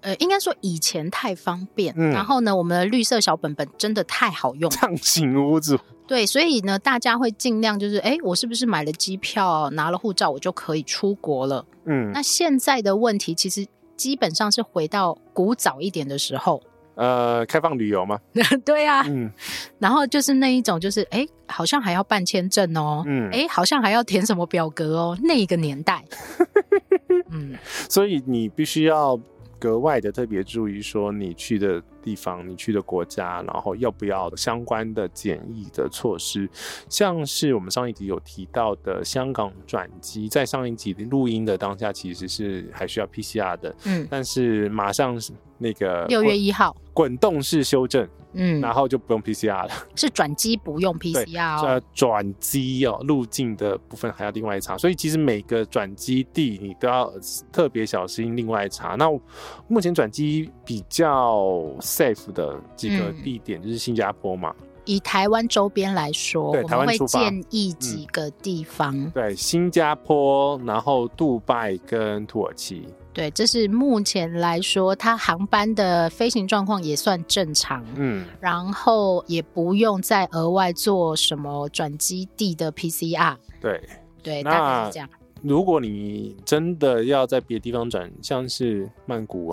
B: 呃，应该说以前太方便，嗯、然后呢，我们的绿色小本本真的太好用，
A: 畅行无阻。
B: 对，所以呢，大家会尽量就是，哎，我是不是买了机票，拿了护照，我就可以出国了？嗯，那现在的问题其实基本上是回到古早一点的时候，
A: 呃，开放旅游吗？
B: 对啊，嗯，然后就是那一种，就是哎，好像还要办签证哦，嗯，哎，好像还要填什么表格哦，那一个年代，
A: 嗯，所以你必须要。格外的特别注意，说你去的地方、你去的国家，然后要不要相关的检疫的措施，像是我们上一集有提到的香港转机，在上一集的录音的当下，其实是还需要 PCR 的，嗯，但是马上那个
B: 六月一号
A: 滚动式修正。嗯，然后就不用 PCR 了，
B: 是转机不用 PCR 哦。
A: 呃，转机哦，入境的部分还要另外查，所以其实每个转机地你都要特别小心，另外查。那目前转机比较 safe 的几个地点就是新加坡嘛，
B: 以台湾周边来说，
A: 对
B: 我们会
A: 台湾会
B: 建议几个地方。
A: 对，新加坡，然后杜拜跟土耳其。
B: 对，这是目前来说，它航班的飞行状况也算正常。
A: 嗯，
B: 然后也不用再额外做什么转基地的 PCR。对
A: 对，
B: 大概是这样。
A: 如果你真的要在别的地方转，像是曼谷，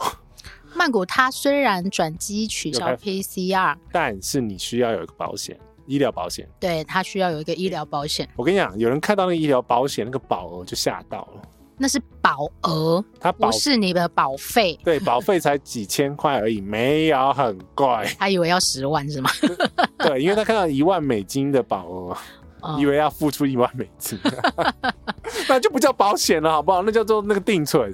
B: 曼谷它虽然转机取消 PCR，
A: 但是你需要有一个保险，医疗保险。
B: 对，它需要有一个医疗保险。
A: 我跟你讲，有人看到那个医疗保险那个保额就吓到了。
B: 那是保额，
A: 它
B: 不是你的保费。
A: 对，保费才几千块而已，没有很贵。
B: 他以为要十万是吗？
A: 对，因为他看到一万美金的保额，
B: 哦、
A: 以为要付出一万美金，那就不叫保险了，好不好？那叫做那个定存，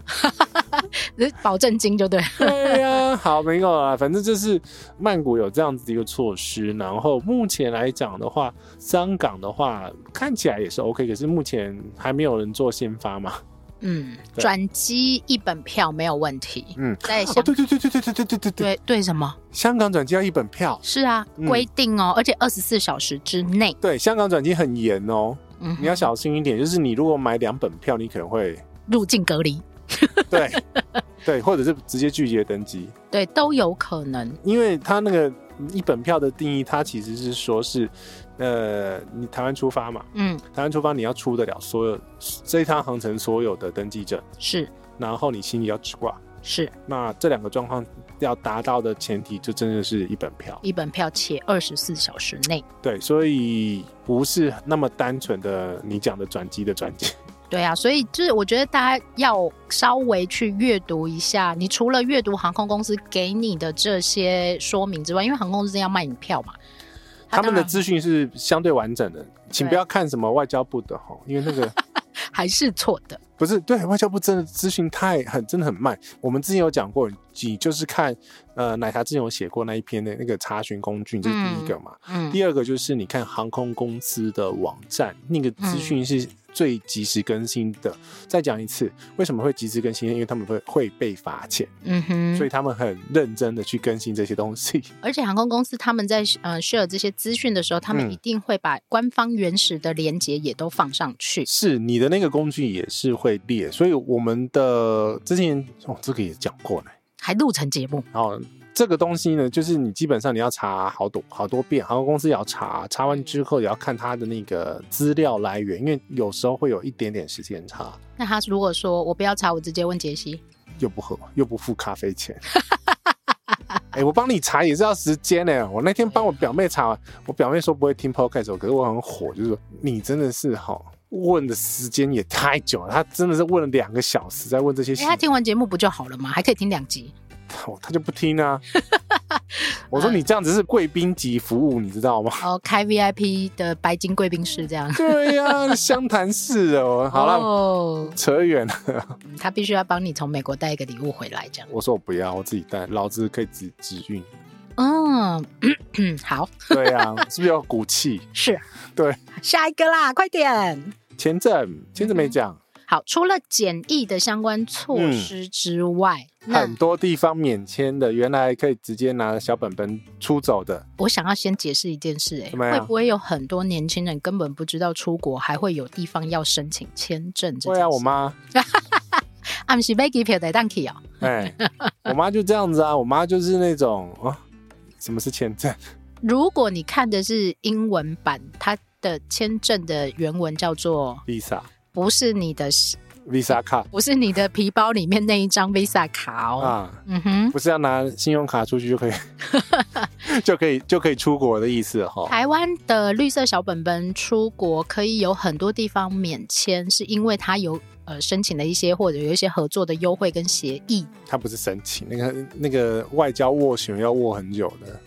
B: 保证金就对。
A: 对呀、啊，好，没有啊，反正就是曼谷有这样子的一个措施。然后目前来讲的话，香港的话看起来也是 OK，可是目前还没有人做先发嘛。
B: 嗯，转机一本票没有问题。
A: 嗯，
B: 在
A: 哦，对对对对对对对对对
B: 对对什么？
A: 香港转机要一本票？
B: 是啊，规定哦，而且二十四小时之内。
A: 对，香港转机很严哦，嗯，你要小心一点。就是你如果买两本票，你可能会
B: 入境隔离。
A: 对对，或者是直接拒绝登机。
B: 对，都有可能。
A: 因为他那个一本票的定义，它其实是说是。呃，你台湾出发嘛？嗯，台湾出发，你要出得了所有这一趟航程所有的登记证
B: 是，
A: 然后你行李要直挂
B: 是。
A: 那这两个状况要达到的前提，就真的是一本票，
B: 一本票且二十四小时内。
A: 对，所以不是那么单纯的你讲的转机的转机。
B: 对啊，所以就是我觉得大家要稍微去阅读一下，你除了阅读航空公司给你的这些说明之外，因为航空公司要卖你票嘛。
A: 他们的资讯是相对完整的，请不要看什么外交部的哈，因为那个
B: 还是错的。
A: 不是，对，外交部真的资讯太很真的很慢。我们之前有讲过，你就是看呃奶茶之前有写过那一篇的那个查询工具，这是第一个嘛。嗯。第二个就是你看航空公司的网站，那个资讯是。最及时更新的，再讲一次，为什么会及时更新？因为他们会会被罚钱，嗯哼，所以他们很认真的去更新这些东西。
B: 而且航空公司他们在呃 share 这些资讯的时候，他们一定会把官方原始的连接也都放上去。嗯、
A: 是你的那个工具也是会列，所以我们的之前哦，这个也讲过呢，
B: 还录成节目
A: 哦。这个东西呢，就是你基本上你要查好多好多遍，航空公司也要查，查完之后也要看它的那个资料来源，因为有时候会有一点点时间差。
B: 那他如果说我不要查，我直接问杰西，
A: 又不喝又不付咖啡钱，哎、欸，我帮你查也是要时间呢。我那天帮我表妹查，我表妹说不会听 podcast，可是我很火，就是说你真的是哈问的时间也太久了，他真的是问了两个小时在问这些。哎、
B: 欸，他听完节目不就好了吗？还可以听两集。
A: 他就不听啊！我说你这样子是贵宾级服务，你知道吗？
B: 哦，开 VIP 的白金贵宾室这样。
A: 对呀、啊，相谈室哦。好了，哦、扯远了。
B: 他必须要帮你从美国带一个礼物回来，这样。
A: 我说我不要，我自己带，老子可以自自运。
B: 嗯，好。
A: 对呀、啊，是不是要骨气？
B: 是。
A: 对。
B: 下一个啦，快点。
A: 签证，签证没讲。嗯
B: 好，除了检疫的相关措施之外，
A: 嗯、很多地方免签的，原来可以直接拿小本本出走的。
B: 我想要先解释一件事、欸，哎，会不会有很多年轻人根本不知道出国还会有地方要申请签证？
A: 对啊，我妈，
B: 俺是飞机票的当期哦。
A: 哎，我妈就这样子啊，我妈就是那种啊，什么是签证？
B: 如果你看的是英文版，它的签证的原文叫做
A: Visa。
B: 不是你的
A: Visa 卡，
B: 不是你的皮包里面那一张 Visa 卡哦。啊，嗯哼，
A: 不是要拿信用卡出去就可以，就可以就可以出国的意思哈。
B: 台湾的绿色小本本出国可以有很多地方免签，是因为它有呃申请的一些或者有一些合作的优惠跟协议。
A: 它不是申请，那个那个外交斡旋要斡很久的。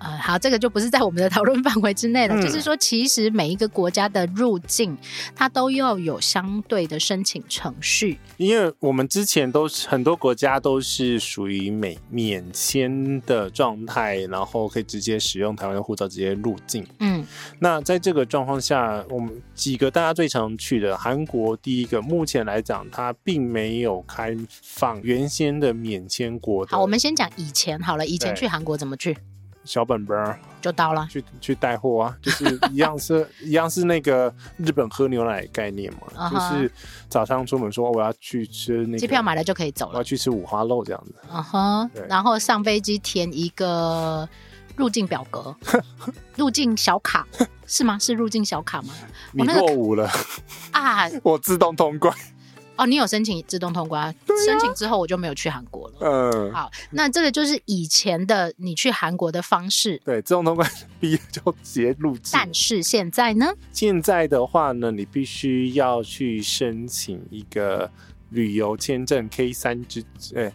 B: 呃，好，这个就不是在我们的讨论范围之内了。嗯、就是说，其实每一个国家的入境，它都要有相对的申请程序。
A: 因为我们之前都是很多国家都是属于免免签的状态，然后可以直接使用台湾的护照直接入境。嗯，那在这个状况下，我们几个大家最常去的韩国，第一个目前来讲，它并没有开放原先的免签国。
B: 好，我们先讲以前好了，以前去韩国怎么去？
A: 小本本儿
B: 就到了，
A: 去去带货啊，就是一样是一样是那个日本喝牛奶概念嘛，uh -huh. 就是早上出门说我要去吃那个，
B: 机票买了就可以走了，
A: 我要去吃五花肉这样子，
B: 嗯哼，然后上飞机填一个入境表格，入境小卡是吗？是入境小卡吗？
A: 你落伍了
B: 啊！
A: 我自动通关。
B: 哦，你有申请自动通关、啊，申请之后我就没有去韩国了。
A: 嗯，
B: 好，那这个就是以前的你去韩国的方式。
A: 对，自动通关 毕业就直接入境。
B: 但是现在呢？
A: 现在的话呢，你必须要去申请一个旅游签证 K 三之，哎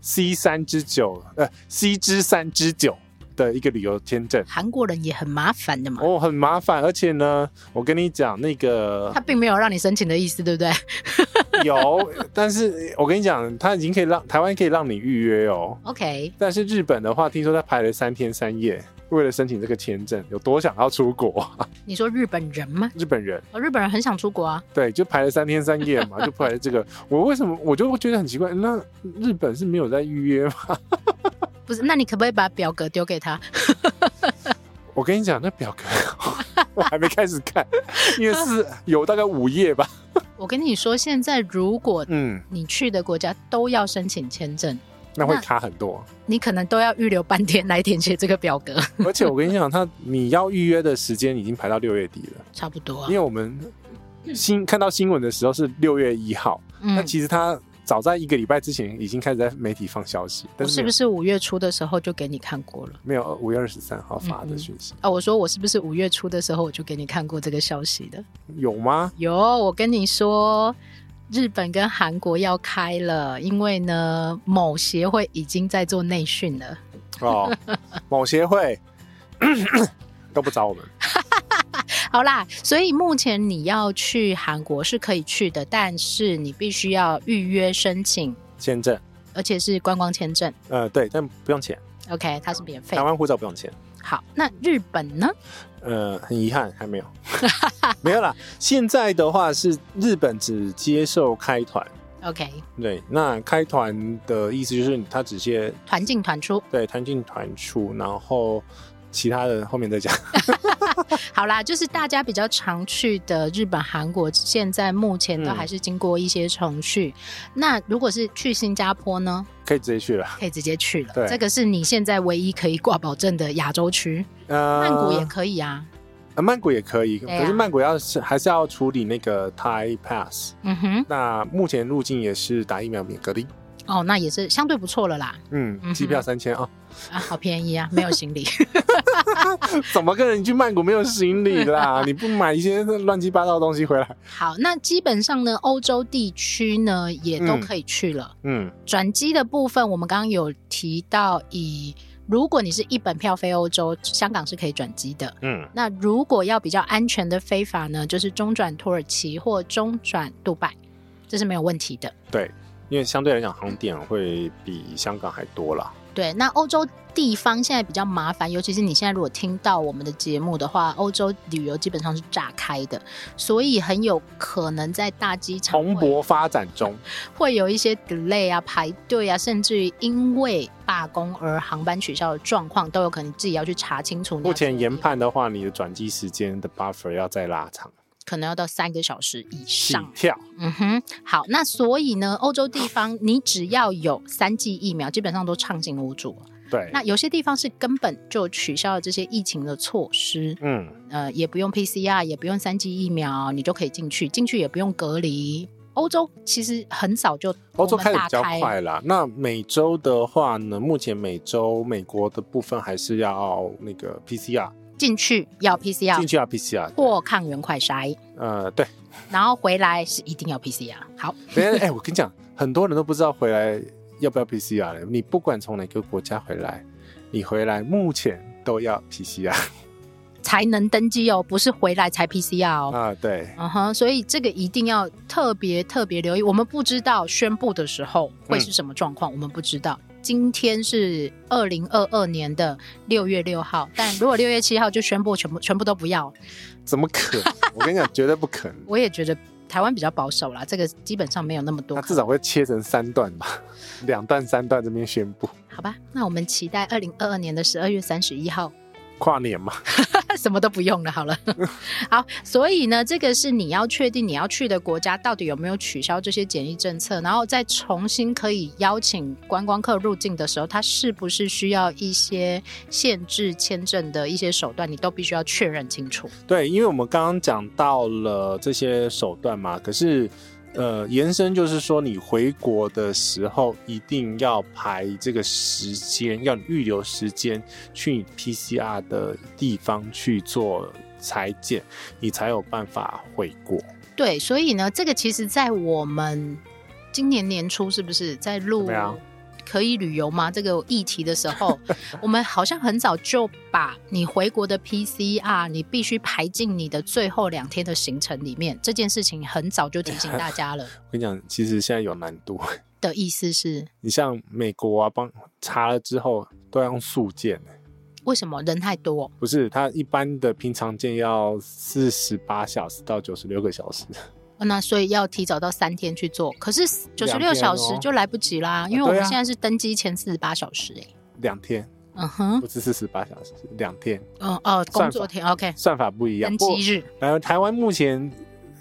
A: ，C 三之九，呃，C 之三之九。的一个旅游签证，
B: 韩国人也很麻烦的嘛。
A: 哦，很麻烦，而且呢，我跟你讲，那个
B: 他并没有让你申请的意思，对不对？
A: 有，但是我跟你讲，他已经可以让台湾可以让你预约哦。
B: OK，
A: 但是日本的话，听说他排了三天三夜，为了申请这个签证，有多想要出国？
B: 你说日本人吗？
A: 日本人，
B: 哦，日本人很想出国啊。
A: 对，就排了三天三夜嘛，就排了这个。我为什么我就会觉得很奇怪？那日本是没有在预约吗？
B: 不是，那你可不可以把表格丢给他？
A: 我跟你讲，那表格我还没开始看，因为是有大概五页吧。
B: 我跟你说，现在如果嗯你去的国家都要申请签证，
A: 那会卡很多。
B: 你可能都要预留半天来填写这个表格。
A: 而且我跟你讲，他你要预约的时间已经排到六月底了，
B: 差不多、啊。
A: 因为我们新看到新闻的时候是六月一号，那、嗯、其实他。早在一个礼拜之前已经开始在媒体放消息，但是，
B: 是不是五月初的时候就给你看过了？
A: 没有，五月二十三号发的讯息。
B: 啊、嗯嗯哦，我说我是不是五月初的时候我就给你看过这个消息的？
A: 有吗？
B: 有，我跟你说，日本跟韩国要开了，因为呢，某协会已经在做内训了。
A: 哦，某协会 都不找我们。
B: 好啦，所以目前你要去韩国是可以去的，但是你必须要预约申请
A: 签证，
B: 而且是观光签证。
A: 呃，对，但不用钱。
B: OK，它是免费。
A: 台湾护照不用钱。
B: 好，那日本呢？
A: 呃，很遗憾还没有，没有啦。现在的话是日本只接受开团。
B: OK，
A: 对，那开团的意思就是他只接
B: 团进团出。
A: 对，团进团出，然后。其他的后面再讲。
B: 好啦，就是大家比较常去的日本、韩国，现在目前都还是经过一些程序。嗯。那如果是去新加坡呢？
A: 可以直接去了，
B: 可以直接去了。对，这个是你现在唯一可以挂保证的亚洲区。呃，曼谷也可以啊。
A: 呃，曼谷也可以，可是曼谷要是还是要处理那个 Thai Pass。嗯哼。那目前入境也是打疫苗免隔离。
B: 哦，那也是相对不错了啦。
A: 嗯，机票三千啊，
B: 啊，好便宜啊，没有行李。
A: 怎么跟人去曼谷没有行李啦？你不买一些乱七八糟的东西回来？
B: 好，那基本上呢，欧洲地区呢也都可以去了。嗯，转机的部分我们刚刚有提到以，以如果你是一本票飞欧洲，香港是可以转机的。嗯，那如果要比较安全的飞法呢，就是中转土耳其或中转杜拜，这是没有问题的。
A: 对。因为相对来讲，航点会比香港还多啦。
B: 对，那欧洲地方现在比较麻烦，尤其是你现在如果听到我们的节目的话，欧洲旅游基本上是炸开的，所以很有可能在大机场
A: 蓬勃发展中，
B: 会有一些 delay 啊、排队啊，甚至于因为罢工而航班取消的状况，都有可能自己要去查清楚。
A: 目前研判的话，你的转机时间的 buffer 要再拉长。
B: 可能要到三个小时以上。
A: 跳，
B: 嗯哼，好，那所以呢，欧洲地方你只要有三剂疫苗，基本上都畅行无阻。
A: 对，
B: 那有些地方是根本就取消了这些疫情的措施，嗯，呃，也不用 PCR，也不用三剂疫苗，你就可以进去，进去也不用隔离。欧洲其实很早就
A: 欧洲开始比较快啦。那美洲的话呢，目前美洲美国的部分还是要那个 PCR。
B: 进去要 PCR，
A: 进去要 PCR
B: 或抗原快筛。
A: 呃，对。
B: 然后回来是一定要 PCR。好。
A: 哎哎，我跟你讲，很多人都不知道回来要不要 PCR。你不管从哪个国家回来，你回来目前都要 PCR
B: 才能登机哦，不是回来才 PCR 哦。
A: 啊，对。
B: 嗯哼，所以这个一定要特别特别留意。我们不知道宣布的时候会是什么状况，嗯，我们不知道。今天是二零二二年的六月六号，但如果六月七号就宣布全部全部都不要，
A: 怎么可能？我跟你讲，绝对不可能。
B: 我也觉得台湾比较保守啦，这个基本上没有那么多。
A: 他至少会切成三段吧，两段三段这边宣布。
B: 好吧，那我们期待二零二二年的十二月三十一号。
A: 跨年嘛，
B: 什么都不用了。好了，好，所以呢，这个是你要确定你要去的国家到底有没有取消这些检疫政策，然后再重新可以邀请观光客入境的时候，它是不是需要一些限制签证的一些手段，你都必须要确认清楚。
A: 对，因为我们刚刚讲到了这些手段嘛，可是。呃，延伸就是说，你回国的时候一定要排这个时间，要预留时间去 PCR 的地方去做裁剪，你才有办法回国。
B: 对，所以呢，这个其实，在我们今年年初是不是在录？可以旅游吗？这个议题的时候，我们好像很早就把你回国的 PCR，你必须排进你的最后两天的行程里面。这件事情很早就提醒大家了。
A: 我跟你讲，其实现在有难度。
B: 的意思是，
A: 你像美国啊，帮查了之后都要用速件。
B: 为什么？人太多？
A: 不是，他一般的平常件要四十八小时到九十六个小时。
B: 那所以要提早到三天去做，可是九十六小时就来不及啦，因为我们现在是登机前四十八小时哎、欸，
A: 两天，
B: 嗯哼，
A: 不是四十八小时，两天，
B: 哦哦，工作天，OK，
A: 算法不一样，
B: 登机日，
A: 然后台湾目前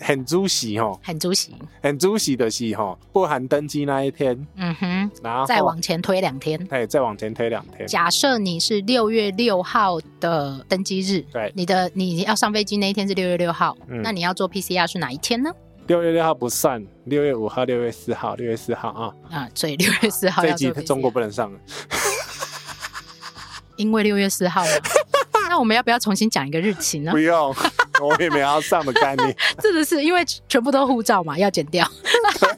A: 很主席哈，
B: 很主席，
A: 很主席的是哈，不含登机那一天，
B: 嗯哼，然后再往前推两天，
A: 哎，再往前推两天，
B: 假设你是六月六号的登机日，
A: 对，
B: 你的你要上飞机那一天是六月六号，嗯，那你要做 PCR 是哪一天呢？
A: 六月六号不算，六月五号、六月四号、六月四号啊。
B: 啊，所以六月四号
A: 这一集中国不能上了，
B: 因为六月四号嘛。那我们要不要重新讲一个日期呢？
A: 不用，我也没有要上的概念。
B: 真的是因为全部都护照嘛，要剪掉。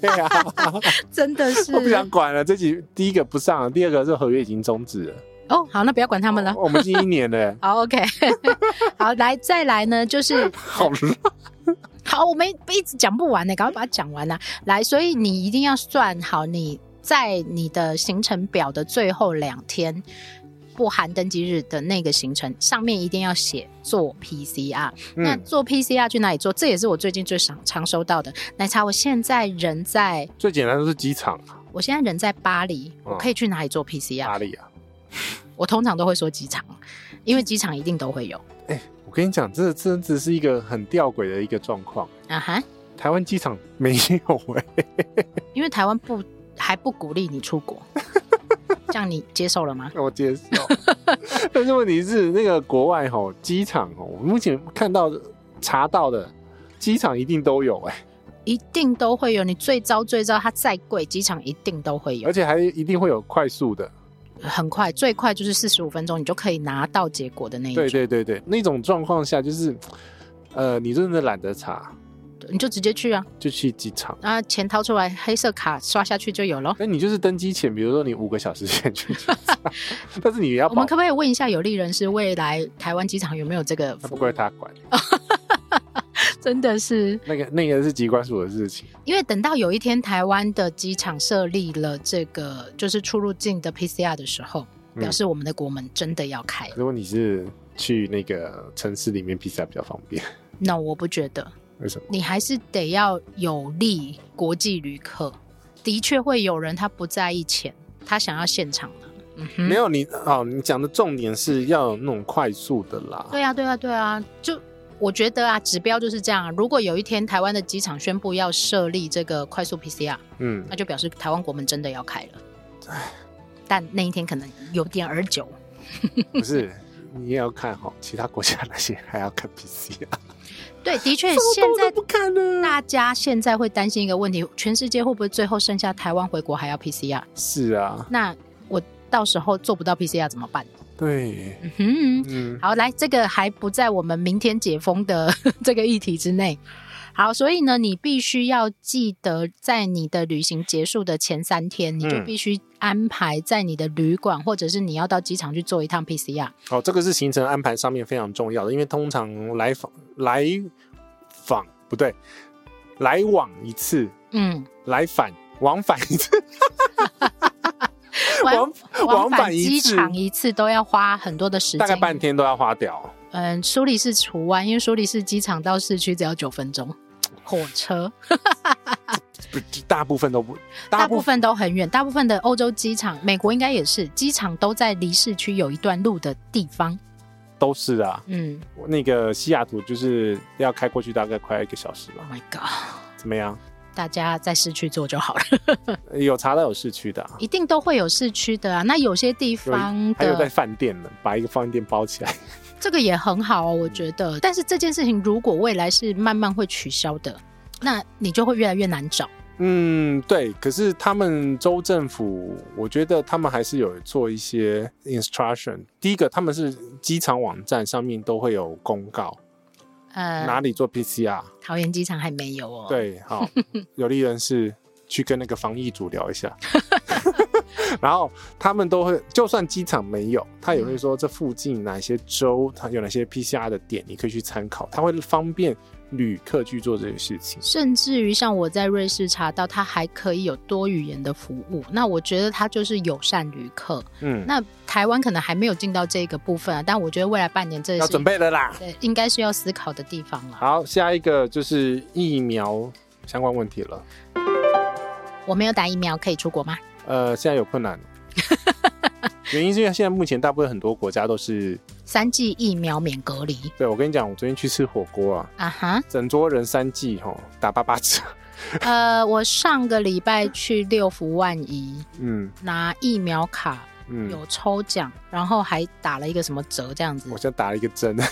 A: 对呀、啊，
B: 真的是。
A: 我不想管了，这集第一个不上了，第二个是合约已经终止了。
B: 哦，好，那不要管他们了。
A: 我们是一年的。
B: 好，OK。好，来再来呢，就是
A: 好热。
B: 好，我们一直讲不完呢，赶快把它讲完呐。来，所以你一定要算好你在你的行程表的最后两天，不含登机日的那个行程上面一定要写做 PCR。嗯。那做 PCR 去哪里做？这也是我最近最常常收到的。奶茶，我现在人在
A: 最简单的是机场。
B: 我现在人在巴黎，我可以去哪里做 PCR？
A: 巴黎啊。
B: 我通常都会说机场，因为机场一定都会有。
A: 哎。我跟你讲，这真的是一个很吊诡的一个状况
B: 啊哈！
A: 台湾机场没有哎、欸，
B: 因为台湾不还不鼓励你出国，这样你接受了吗？
A: 我接受，但是问题是那个国外吼机场哦，我目前看到查到的机场一定都有哎、欸，
B: 一定都会有。你最糟最糟，它再贵，机场一定都会有，
A: 而且还一定会有快速的。
B: 很快，最快就是四十五分钟，你就可以拿到结果的那一种。
A: 对对对对，那种状况下就是，呃，你真的懒得查，
B: 你就直接去啊，
A: 就去机场，
B: 啊，钱掏出来，黑色卡刷下去就有了。
A: 那你就是登机前，比如说你五个小时前去，但是你要，
B: 我们可不可以问一下有利人士，未来台湾机场有没有这个？
A: 不归他管。
B: 真的是
A: 那个那个是机关署的事情，
B: 因为等到有一天台湾的机场设立了这个就是出入境的 PCR 的时候，表示我们的国门真的要开。
A: 如果你是去那个城市里面 PCR 比较方便，
B: 那我不觉得。
A: 为什么？
B: 你还是得要有利国际旅客。的确会有人他不在意钱，他想要现场的。嗯哼，
A: 没有你哦，你讲的重点是要有那种快速的啦。
B: 对啊，对啊，对啊，就。我觉得啊，指标就是这样。如果有一天台湾的机场宣布要设立这个快速 PCR，嗯，那就表示台湾国门真的要开了。唉，但那一天可能有点儿久。
A: 不是，你也要看哈，其他国家那些还要看 PCR。
B: 对，的确，现在不看了。大家现在会担心一个问题：全世界会不会最后剩下台湾回国还要 PCR？
A: 是啊。
B: 那我到时候做不到 PCR 怎么办？
A: 对，
B: 嗯哼，嗯，好，来，这个还不在我们明天解封的 这个议题之内。好，所以呢，你必须要记得，在你的旅行结束的前三天，你就必须安排在你的旅馆，或者是你要到机场去做一趟 PCR。
A: 好，这个是行程安排上面非常重要的，因为通常来访来访不对，来往一次，嗯，来返往返一次。往
B: 往返机场一次都要花很多的时间，
A: 大概半天都要花掉。
B: 嗯，苏黎世除外，因为苏黎世机场到市区只要九分钟。火车，
A: 不，大部分都不，
B: 大部分都很远。大部分的欧洲机场，美国应该也是，机场都在离市区有一段路的地方。
A: 都是啊，
B: 嗯，
A: 那个西雅图就是要开过去大概快一个小时吧。
B: Oh my god，
A: 怎么样？
B: 大家在市区坐就好了。
A: 有查到有市区的，啊，
B: 一定都会有市区的啊。那有些地方
A: 还有在饭店呢，把一个饭店包起来，
B: 这个也很好哦，我觉得。但是这件事情如果未来是慢慢会取消的，那你就会越来越难找。
A: 嗯，对。可是他们州政府，我觉得他们还是有做一些 instruction。第一个，他们是机场网站上面都会有公告。呃，哪里做 PCR？
B: 桃园机场还没有哦。
A: 对，好，有利人士去跟那个防疫组聊一下，然后他们都会，就算机场没有，他也会说这附近哪些州，它有哪些 PCR 的点，你可以去参考，他会方便。旅客去做这些事情，
B: 甚至于像我在瑞士查到，它还可以有多语言的服务。那我觉得它就是友善旅客。嗯，那台湾可能还没有进到这个部分啊，但我觉得未来半年这
A: 要准备了啦，
B: 对，应该是要思考的地方了。
A: 好，下一个就是疫苗相关问题了。
B: 我没有打疫苗，可以出国吗？
A: 呃，现在有困难。原因是因为现在目前大部分很多国家都是
B: 三剂疫苗免隔离。
A: 对，我跟你讲，我昨天去吃火锅啊，啊哈，整桌人三剂吼打八八折。
B: 呃，我上个礼拜去六福万怡，嗯，拿疫苗卡，嗯，有抽奖，然后还打了一个什么折这样子。
A: 我现在打了一个针。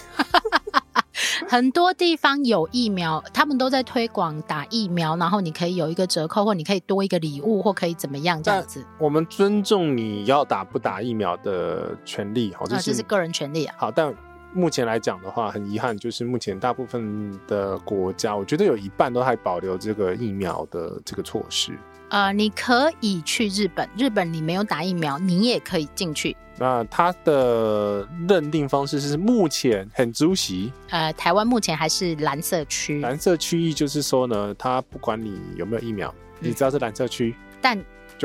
B: 很多地方有疫苗，他们都在推广打疫苗，然后你可以有一个折扣，或你可以多一个礼物，或可以怎么样这样子。
A: 我们尊重你要打不打疫苗的权利，好，这是、
B: 啊、这是个人权利啊。
A: 好，但目前来讲的话，很遗憾，就是目前大部分的国家，我觉得有一半都还保留这个疫苗的这个措施。
B: 呃，你可以去日本，日本你没有打疫苗，你也可以进去。
A: 那它的认定方式是目前很足席。
B: 呃，台湾目前还是蓝色区。
A: 蓝色区域就是说呢，它不管你有没有疫苗，嗯、你只要是蓝色区。
B: 但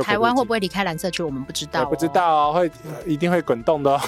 B: 台湾会不会离开蓝色区，我们不知道、哦。
A: 不知道、哦，会一定会滚动的、哦。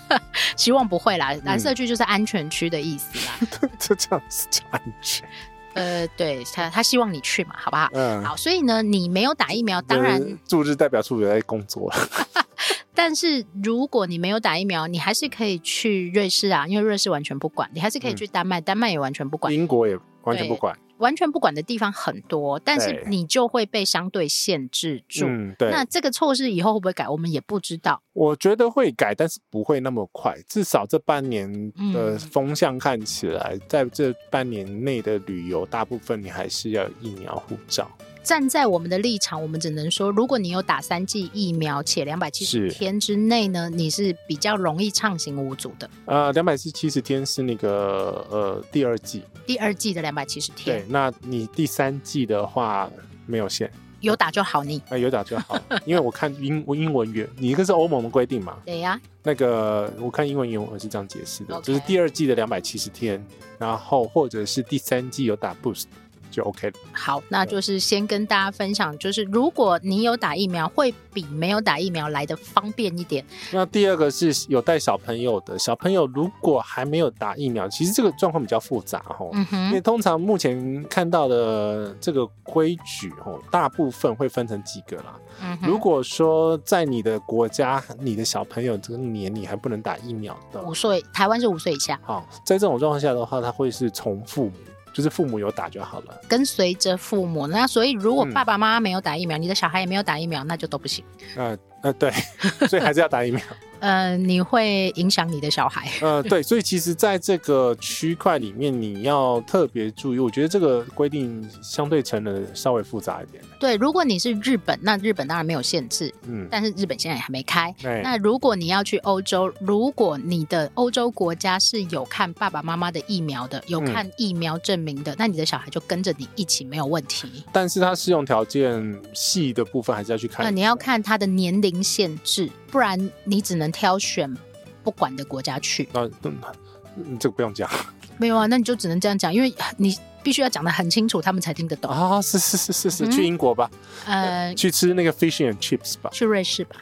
B: 希望不会啦，蓝色区就是安全区的意思啦。
A: 就这样子叫安全。
B: 呃，对他，他希望你去嘛，好不好？嗯，好，所以呢，你没有打疫苗，当然
A: 驻日代表处也在工作了。
B: 但是如果你没有打疫苗，你还是可以去瑞士啊，因为瑞士完全不管，你还是可以去丹麦，嗯、丹麦也完全不管，
A: 英国也完全不管。
B: 完全不管的地方很多，但是你就会被相对限制住。嗯，对。那这个措施以后会不会改，我们也不知道。
A: 我觉得会改，但是不会那么快。至少这半年的风向看起来，嗯、在这半年内的旅游，大部分你还是要疫苗护照。
B: 站在我们的立场，我们只能说，如果你有打三剂疫苗，且两百七十天之内呢，你是比较容易畅行无阻的。
A: 呃，两百七十天是那个呃第二剂，
B: 第二季的两百七十天。
A: 对，那你第三季的话没有限，
B: 有打就好你。
A: 你、呃、有打就好，因为我看英英文原，你一个是欧盟的规定嘛？
B: 对呀、啊。
A: 那个我看英文原文是这样解释的，Okay. 就是第二季的两百七十天，然后或者是第三季有打 boost。就 OK 了。
B: 好，那就是先跟大家分享，就是如果你有打疫苗，会比没有打疫苗来的方便一点。
A: 那第二个是有带小朋友的，小朋友如果还没有打疫苗，其实这个状况比较复杂哈。因为通常目前看到的这个规矩哦，大部分会分成几个啦。如果说在你的国家，你的小朋友这个年龄还不能打疫苗的，
B: 五岁，台湾是五岁以下。
A: 好，在这种状况下的话，他会是从父母。就是父母有打就好了，
B: 跟随着父母。那所以如果爸爸妈妈没有打疫苗，嗯、你的小孩也没有打疫苗，那就都不行。
A: 呃呃，对，所以还是要打疫苗。
B: 呃，你会影响你的小孩。
A: 呃，对，所以其实在这个区块里面，你要特别注意。我觉得这个规定相对成人稍微复杂一点。
B: 对，如果你是日本，那日本当然没有限制。嗯，但是日本现在也还没开。对那如果你要去欧洲，如果你的欧洲国家是有看爸爸妈妈的疫苗的，有看疫苗证明的，嗯、那你的小孩就跟着你一起没有问题。
A: 但是它适用条件细的部分还是要去看。
B: 那你要看他的年龄限制，不然你只能。挑选不管的国家去，那、
A: 嗯、这个不用讲，
B: 没有啊，那你就只能这样讲，因为你必须要讲得很清楚，他们才听得懂。
A: 啊、哦。是是是是是，嗯、去英国吧，呃，去吃那个 fish and chips 吧，
B: 去瑞士吧，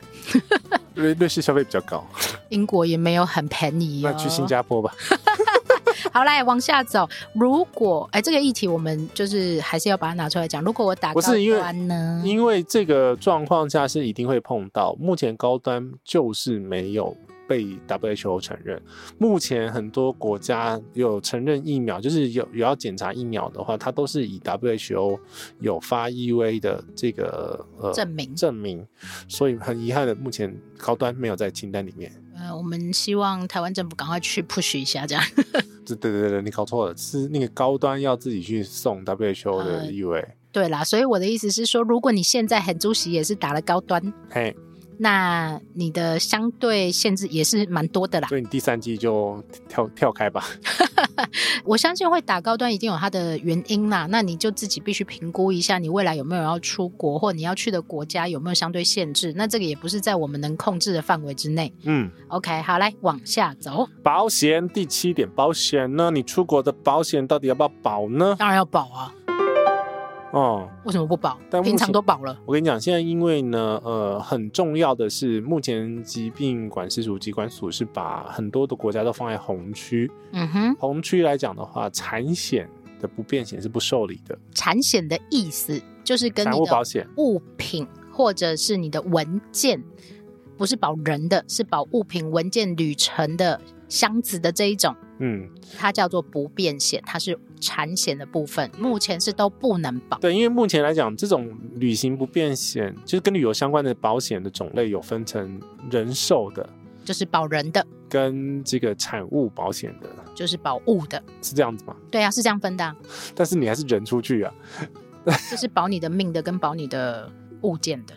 A: 瑞瑞士消费比较高，
B: 英国也没有很便宜、哦，
A: 那去新加坡吧。
B: 好，来往下走。如果哎，这个议题我们就是还是要把它拿出来讲。如果我打高端呢？
A: 因为，因为这个状况下是一定会碰到。目前高端就是没有。被 WHO 承认，目前很多国家有承认疫苗，就是有有要检查疫苗的话，它都是以 WHO 有发 EUA 的这个呃
B: 证明
A: 证明，所以很遗憾的，目前高端没有在清单里面。
B: 呃，我们希望台湾政府赶快去 push 一下，这样。
A: 对对对对，你搞错了，是那个高端要自己去送 WHO 的意味。呃，
B: 对啦，所以我的意思是说，如果你现在很主席也是打了高端，
A: 嘿。
B: 那你的相对限制也是蛮多的啦，
A: 所以你第三季就跳跳开吧。
B: 我相信会打高端一定有它的原因啦，那你就自己必须评估一下，你未来有没有要出国，或你要去的国家有没有相对限制。那这个也不是在我们能控制的范围之内。
A: 嗯
B: ，OK，好，来往下走。
A: 保险第七点，保险呢？你出国的保险到底要不要保呢？
B: 当然要保啊。
A: 哦，
B: 为什么不保？但平常都保了。
A: 我跟你讲，现在因为呢，呃，很重要的是，目前疾病管制署机关署是把很多的国家都放在红区。
B: 嗯哼，
A: 红区来讲的话，产险的不便险是不受理的。
B: 产险的意思就是跟你的物品或者是你的文件，不是保人的，是保物品、文件、旅程的箱子的这一种。
A: 嗯，
B: 它叫做不便险，它是产险的部分，目前是都不能保。
A: 对，因为目前来讲，这种旅行不便险，就是跟旅游相关的保险的种类有分成人寿的，
B: 就是保人的，
A: 跟这个产物保险的，
B: 就是保物的，
A: 是这样子吗？
B: 对啊，是这样分的啊。
A: 但是你还是人出去啊，
B: 就是保你的命的，跟保你的。物件的，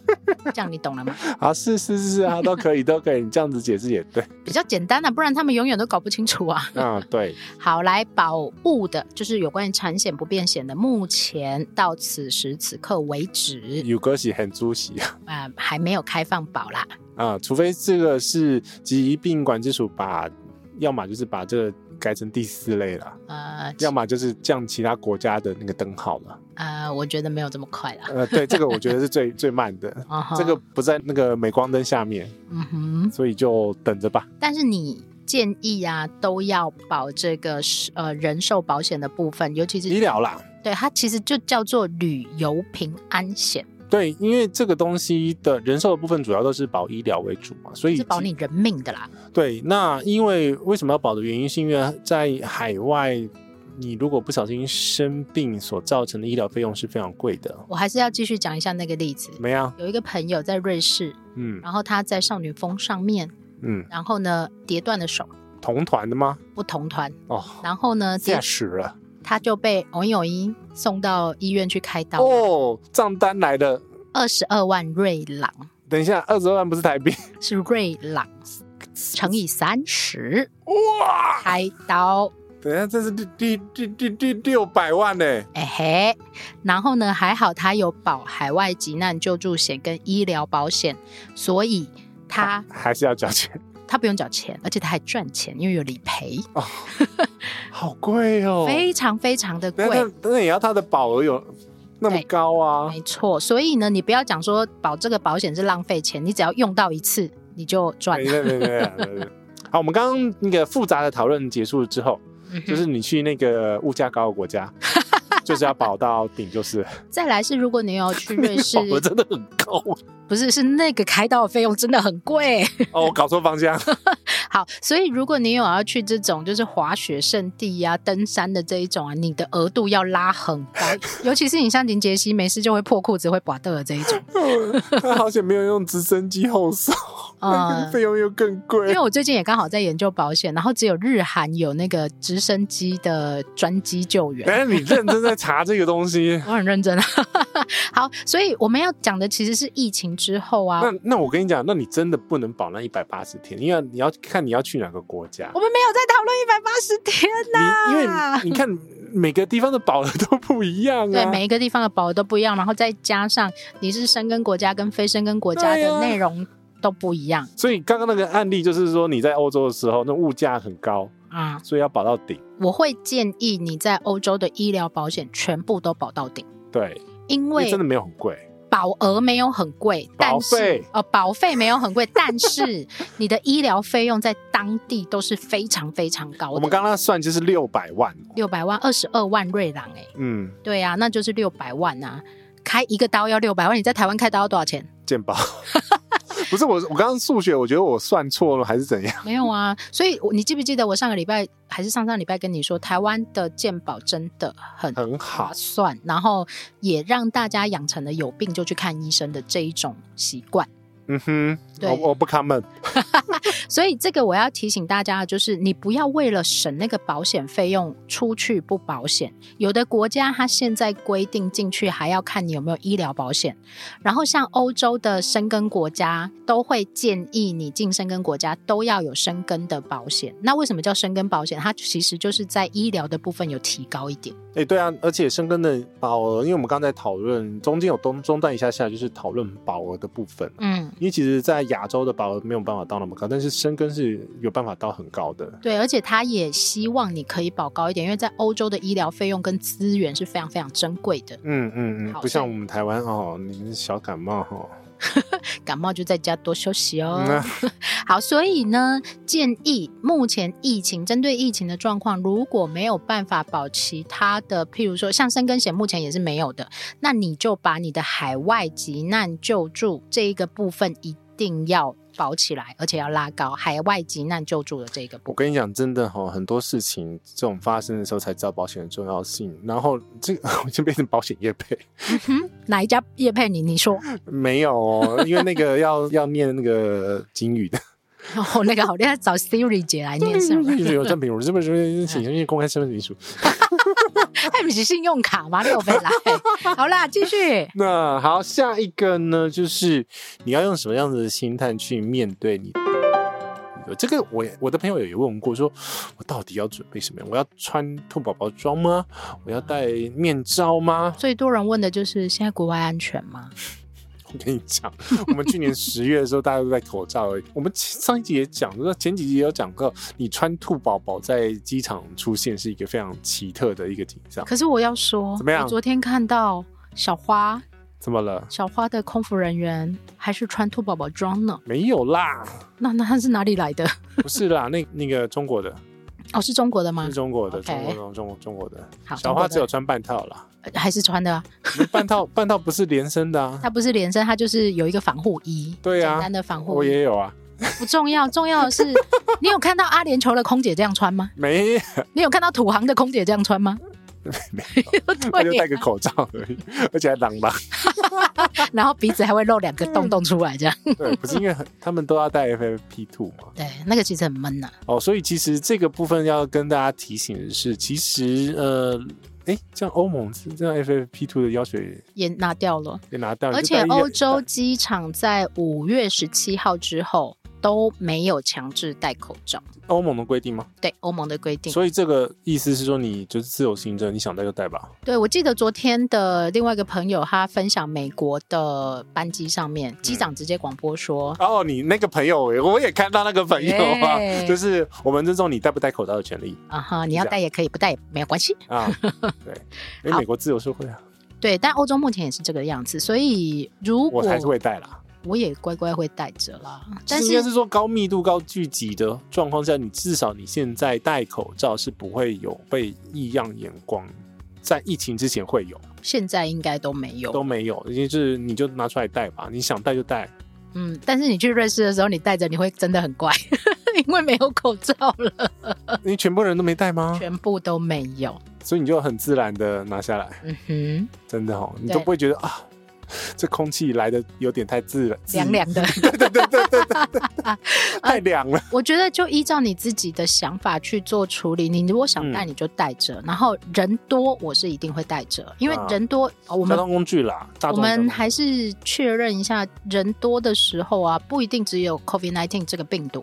B: 这样你懂了吗？
A: 啊，是是是啊，都可以都可以，你这样子解释也对，
B: 比较简单啊，不然他们永远都搞不清楚啊。
A: 啊，对。
B: 好，来保物的，就是有关于产险不变险的，目前到此时此刻为止，
A: 有个是很足喜啊，
B: 呃，还没有开放保啦。
A: 啊，除非这个是疾病管制署把，要么就是把这个。改成第四类了，呃，要么就是降其他国家的那个灯号了。
B: 呃，我觉得没有这么快了。
A: 呃，对，这个我觉得是最最慢的，这个不在那个镁光灯下面，
B: 嗯哼，
A: 所以就等着吧。
B: 但是你建议啊，都要保这个呃人寿保险的部分，尤其是
A: 医疗啦。
B: 对，它其实就叫做旅游平安险。
A: 对，因为这个东西的人寿的部分主要都是保医疗为主嘛，所以
B: 是保你人命的啦。
A: 对，那因为为什么要保的原因，是因为在海外，你如果不小心生病所造成的医疗费用是非常贵的。
B: 我还是要继续讲一下那个例子。
A: 没有，
B: 有一个朋友在瑞士，
A: 嗯，
B: 然后他在少女峰上面，
A: 嗯，
B: 然后呢跌断了手。
A: 同团的吗？
B: 不同团
A: 哦。
B: 然后呢，
A: 吓死了。
B: 他就被欧友一送到医院去开刀
A: 哦，账单来的
B: 二十二万瑞郎。
A: 等一下，二十二万不是台币，
B: 是瑞郎乘以三十
A: 哇！
B: 开刀，
A: 等一下，这是第第第第第六百万呢。
B: 哎嘿，然后呢，还好他有保海外急难救助险跟医疗保险，所以他
A: 还是要交钱。
B: 他不用缴钱，而且他还赚钱，因为有理赔。
A: 哦，好贵哦，
B: 非常非常的贵。
A: 那也要他的保额有那么高啊？
B: 没错，所以呢，你不要讲说保这个保险是浪费钱，你只要用到一次，你就赚了。
A: 对对对对。好，我们刚刚那个复杂的讨论结束之后，嗯、就是你去那个物价高的国家。就是要保到顶，就是。
B: 再来是，如果你要去瑞士，
A: 我真的很高。
B: 不是，是那个开刀的费用真的很贵。
A: 哦，我搞错方向。
B: 好，所以如果你有要去这种就是滑雪圣地呀、啊、登山的这一种啊，你的额度要拉很高，尤其是你像林杰西，没事就会破裤子、会刮豆的这一种。
A: 他好像没有用直升机后送，费、嗯、用又更贵。
B: 因为我最近也刚好在研究保险，然后只有日韩有那个直升机的专机救援。
A: 哎，你认真在查这个东西？
B: 我很认真。好，所以我们要讲的其实是疫情之后啊。
A: 那那我跟你讲，那你真的不能保那一百八十天，因为你要看。你要去哪个国家？
B: 我们没有在讨论一百八十天呐，
A: 因为你看每个地方的保额都不一样啊。
B: 对，每一个地方的保额都不一样，然后再加上你是生根国家跟非生根国家的内容都不一样。
A: 所以刚刚那个案例就是说，你在欧洲的时候，那物价很高啊，所以要保到顶。
B: 我会建议你在欧洲的医疗保险全部都保到顶。
A: 对，
B: 因为
A: 真的没有很贵。
B: 保额没有很贵，但是
A: 保费
B: 呃保费没有很贵，但是你的医疗费用在当地都是非常非常高的。
A: 我们刚刚算就是六百万，
B: 六百万，二十二万瑞郎哎，
A: 嗯，
B: 对啊，那就是六百万啊，开一个刀要六百万，你在台湾开刀要多少钱？
A: 健保。不是我，我刚刚数学，我觉得我算错了，还是怎样？
B: 没有啊，所以你记不记得我上个礼拜还是上上礼拜跟你说，台湾的健保真的很
A: 很好
B: 划算，然后也让大家养成了有病就去看医生的这一种习惯。
A: 嗯哼，我我不 comment。
B: 所以这个我要提醒大家，就是你不要为了省那个保险费用出去不保险。有的国家它现在规定进去还要看你有没有医疗保险，然后像欧洲的申根国家都会建议你进申根国家都要有生根的保险。那为什么叫生根保险？它其实就是在医疗的部分有提高一点。
A: 哎、欸，对啊，而且生根的保额，因为我们刚才讨论中间有中中断一下下，就是讨论保额的部分。
B: 嗯。
A: 因为其实，在亚洲的保额没有办法到那么高，但是生根是有办法到很高的。
B: 对，而且他也希望你可以保高一点，因为在欧洲的医疗费用跟资源是非常非常珍贵的。
A: 嗯嗯嗯，不像我们台湾哦，你是小感冒哦。
B: 感冒就在家多休息哦。好，所以呢，建议目前疫情针对疫情的状况，如果没有办法保其他的，譬如说像生根险，目前也是没有的，那你就把你的海外急难救助这一个部分一定要。保起来，而且要拉高海外急难救助的这个部分。
A: 我跟你讲，真的哈，很多事情这种发生的时候才知道保险的重要性。然后这个 我就变成保险业配。
B: 嗯，哪一家业配你？你说
A: 没有哦，因为那个要要念那个金语的。
B: 哦，那个好厉害，找 Siri 姐来念是吗？
A: 有赠品，我是不是请求公开身份证书？
B: 还不是信用卡吗？六倍来，好啦，继续。
A: 那好，下一个呢，就是你要用什么样子的心态去面对你。这个我我的朋友也问过说，说我到底要准备什么样？我要穿兔宝宝装吗？我要戴面罩吗？
B: 最多人问的就是现在国外安全吗？
A: 我跟你讲，我们去年十月的时候，大家都戴口罩而已。我们上一集也讲，说前几集也有讲过，你穿兔宝宝在机场出现是一个非常奇特的一个景象。
B: 可是我要说，
A: 怎么样？
B: 我昨天看到小花，
A: 怎么了？
B: 小花的空服人员还是穿兔宝宝装呢？
A: 没有啦，
B: 那那他是哪里来的？
A: 不是啦，那那个中国的。
B: 哦，是中国的吗？
A: 是中国的，中国中中国中国的。好，小花只有穿半套啦。
B: 还是穿的啊？
A: 半套 半套不是连身的啊？
B: 它不是连身，它就是有一个防护衣。
A: 对啊，
B: 简单的防护衣。
A: 我也有啊。
B: 不重要，重要的是 你有看到阿联酋的空姐这样穿吗？
A: 没。
B: 你有看到土航的空姐这样穿吗？
A: 没有，他就戴个口罩而已，而且还朗朗。
B: 然后鼻子还会露两个洞洞出来，这样。
A: 对，不是因为他们都要戴 FFP2 嘛？
B: 对，那个其实很闷呐、啊。
A: 哦，所以其实这个部分要跟大家提醒的是，其实呃，哎，像欧盟这样 FFP2 的要求
B: 也拿掉了，
A: 也拿掉了。
B: 而且欧洲机场在五月十七号之后。都没有强制戴口罩，
A: 欧盟的规定吗？
B: 对，欧盟的规定。
A: 所以这个意思是说，你就是自由行政，你想戴就戴吧。
B: 对，我记得昨天的另外一个朋友，他分享美国的班机上面，机长直接广播说：“
A: 嗯、哦，你那个朋友，我也看到那个朋友啊，就是我们尊重你戴不戴口罩的权利
B: 啊哈，你要戴也可以，不戴也没有关系
A: 啊。对，因为美国自由社会啊。
B: 对，但欧洲目前也是这个样子，所以如果
A: 我还是会戴啦。
B: 我也乖乖会戴着啦，但
A: 是应该是说高密度、高聚集的状况下，你至少你现在戴口罩是不会有被异样眼光，在疫情之前会有，
B: 现在应该都没有，
A: 都没有，就是你就拿出来戴吧，你想戴就戴。
B: 嗯，但是你去瑞士的时候，你戴着你会真的很怪，因为没有口罩了。
A: 你全部人都没戴吗？
B: 全部都没有，
A: 所以你就很自然的拿下来。
B: 嗯哼，
A: 真的哦，你都不会觉得啊。这空气来的有点太自然，
B: 凉凉的，
A: 对对对对对对，太凉了。
B: 我觉得就依照你自己的想法去做处理。你如果想带，你就带着。嗯、然后人多，我是一定会带着，因为人多，啊、我们
A: 交通工具啦，
B: 我们还是确认一下，人多的时候啊，不一定只有 COVID-19 这个病毒，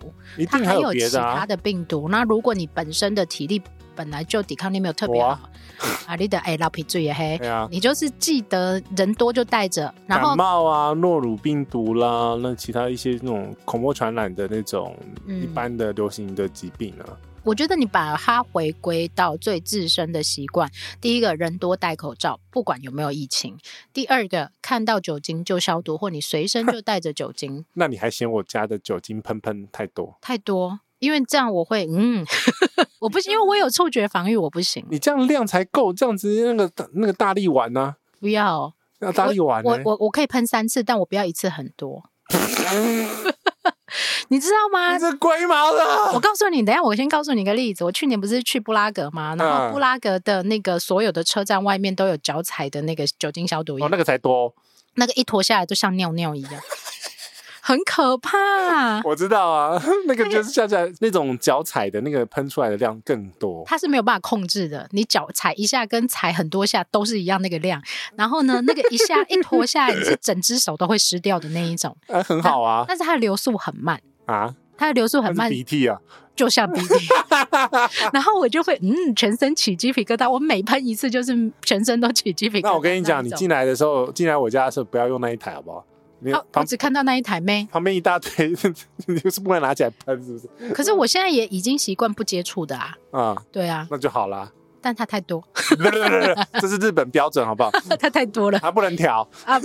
B: 它还有其他的病毒。那如果你本身的体力本来就抵抗力没有特别好，啊，啊，你的哎老皮最也黑，
A: 啊，
B: 你就是记得人多就带着，然后
A: 感冒啊，诺如病毒啦，那其他一些那种恐怖传染的那种一般的流行的疾病啊。嗯
B: 我觉得你把它回归到最自身的习惯，第一个人多戴口罩，不管有没有疫情；第二个看到酒精就消毒，或你随身就 带着酒精。
A: 那你还嫌我家的酒精喷喷太多？
B: 太多，因为这样我会嗯，我不行，因为我有触觉防御，我不行。
A: 你这样量才够，这样子那个那个大力丸呢、啊？
B: 不要，
A: 要大力丸、欸。
B: 我我我可以喷三次，但我不要一次很多。你知道吗？
A: 你这龟毛的！
B: 我告诉你，等一下我先告诉你一个例子。我去年不是去布拉格吗？然后布拉格的那个所有的车站外面都有脚踩的那个酒精消毒液。
A: 哦，那个才多，
B: 那个一脱下来就像尿尿一样，很可怕。
A: 我知道啊，那个就是下下那种脚踩的那个喷出来的量更多，
B: 它是没有办法控制的。你脚踩一下跟踩很多下都是一样那个量，然后呢，那个一下一脱下来，你是整只手都会湿掉的那一种。
A: 呃，很好啊，
B: 但是它的流速很慢。
A: 啊，
B: 它的流速很慢，
A: 鼻涕啊，
B: 就像鼻涕，然后我就会嗯，全身起鸡皮疙瘩。我每喷一次就是全身都起鸡皮疙瘩。
A: 那我跟你讲，你进来的时候，进来我家的时候，不要用那一台，好不好？你
B: 哦，我只看到那一台没，
A: 旁边一大堆，你 就是不会拿起来喷，是不是？
B: 可是我现在也已经习惯不接触的啊。
A: 啊、嗯，
B: 对啊，
A: 那就好啦。
B: 但它太多，
A: 这是日本标准，好不好？
B: 它太多了，
A: 它不能调
B: 啊！